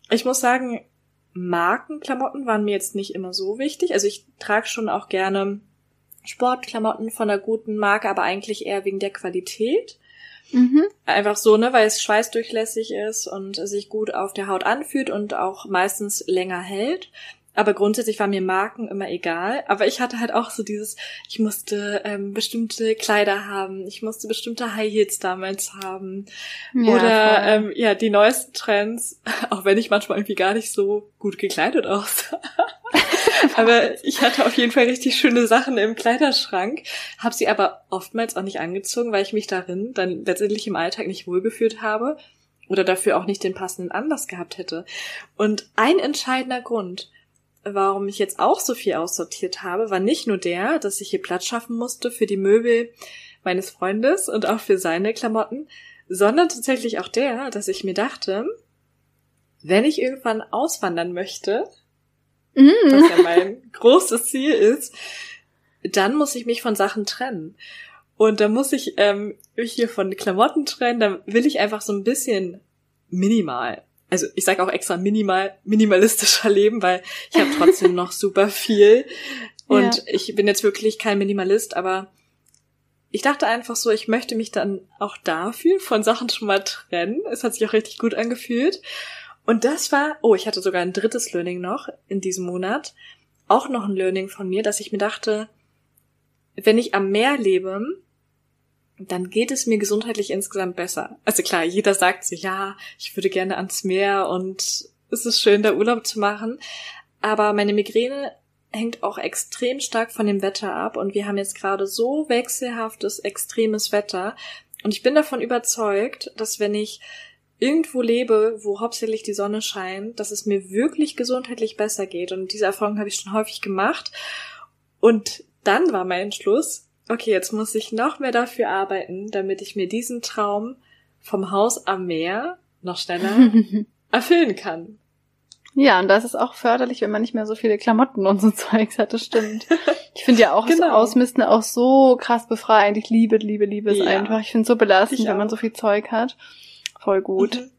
Ich muss sagen, Markenklamotten waren mir jetzt nicht immer so wichtig. Also ich trage schon auch gerne Sportklamotten von einer guten Marke, aber eigentlich eher wegen der Qualität. Mhm. Einfach so, ne, weil es schweißdurchlässig ist und sich gut auf der Haut anfühlt und auch meistens länger hält. Aber grundsätzlich war mir Marken immer egal. Aber ich hatte halt auch so dieses, ich musste ähm, bestimmte Kleider haben, ich musste bestimmte High Heels damals haben. Ja, Oder ähm, ja, die neuesten Trends, auch wenn ich manchmal irgendwie gar nicht so gut gekleidet aussah. aber ich hatte auf jeden Fall richtig schöne Sachen im Kleiderschrank, habe sie aber oftmals auch nicht angezogen, weil ich mich darin dann letztendlich im Alltag nicht wohlgefühlt habe oder dafür auch nicht den passenden Anlass gehabt hätte. Und ein entscheidender Grund, warum ich jetzt auch so viel aussortiert habe, war nicht nur der, dass ich hier Platz schaffen musste für die Möbel meines Freundes und auch für seine Klamotten, sondern tatsächlich auch der, dass ich mir dachte, wenn ich irgendwann auswandern möchte, mm. was ja mein großes Ziel ist, dann muss ich mich von Sachen trennen. Und da muss ich ähm, mich hier von Klamotten trennen, da will ich einfach so ein bisschen minimal also ich sage auch extra minimal, minimalistischer leben, weil ich habe trotzdem noch super viel. Und ja. ich bin jetzt wirklich kein Minimalist, aber ich dachte einfach so, ich möchte mich dann auch dafür von Sachen schon mal trennen. Es hat sich auch richtig gut angefühlt. Und das war, oh, ich hatte sogar ein drittes Learning noch in diesem Monat. Auch noch ein Learning von mir, dass ich mir dachte, wenn ich am Meer lebe, dann geht es mir gesundheitlich insgesamt besser. Also klar, jeder sagt so, ja, ich würde gerne ans Meer und es ist schön, da Urlaub zu machen. Aber meine Migräne hängt auch extrem stark von dem Wetter ab und wir haben jetzt gerade so wechselhaftes, extremes Wetter. Und ich bin davon überzeugt, dass wenn ich irgendwo lebe, wo hauptsächlich die Sonne scheint, dass es mir wirklich gesundheitlich besser geht. Und diese Erfahrung habe ich schon häufig gemacht. Und dann war mein Entschluss, okay, jetzt muss ich noch mehr dafür arbeiten, damit ich mir diesen Traum vom Haus am Meer noch schneller erfüllen kann. Ja, und das ist auch förderlich, wenn man nicht mehr so viele Klamotten und so Zeugs hat, das stimmt. Ich finde ja auch genau. das Ausmisten auch so krass befreiend. Ich liebe, liebe, liebe es ja. einfach. Ich finde es so belastend, wenn man so viel Zeug hat. Voll gut. Mhm.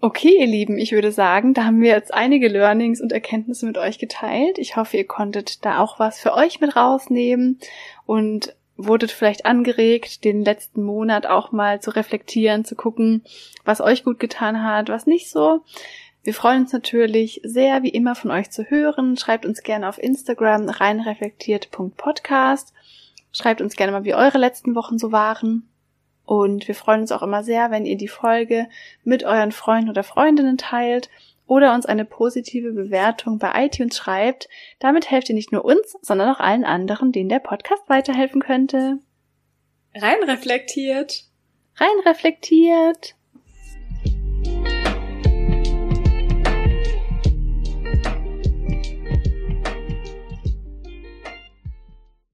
Okay, ihr Lieben, ich würde sagen, da haben wir jetzt einige Learnings und Erkenntnisse mit euch geteilt. Ich hoffe, ihr konntet da auch was für euch mit rausnehmen und wurdet vielleicht angeregt, den letzten Monat auch mal zu reflektieren, zu gucken, was euch gut getan hat, was nicht so. Wir freuen uns natürlich sehr, wie immer, von euch zu hören. Schreibt uns gerne auf Instagram reinreflektiert.podcast. Schreibt uns gerne mal, wie eure letzten Wochen so waren. Und wir freuen uns auch immer sehr, wenn ihr die Folge mit euren Freunden oder Freundinnen teilt oder uns eine positive Bewertung bei iTunes schreibt. Damit helft ihr nicht nur uns, sondern auch allen anderen, denen der Podcast weiterhelfen könnte. Rein reflektiert. Rein reflektiert.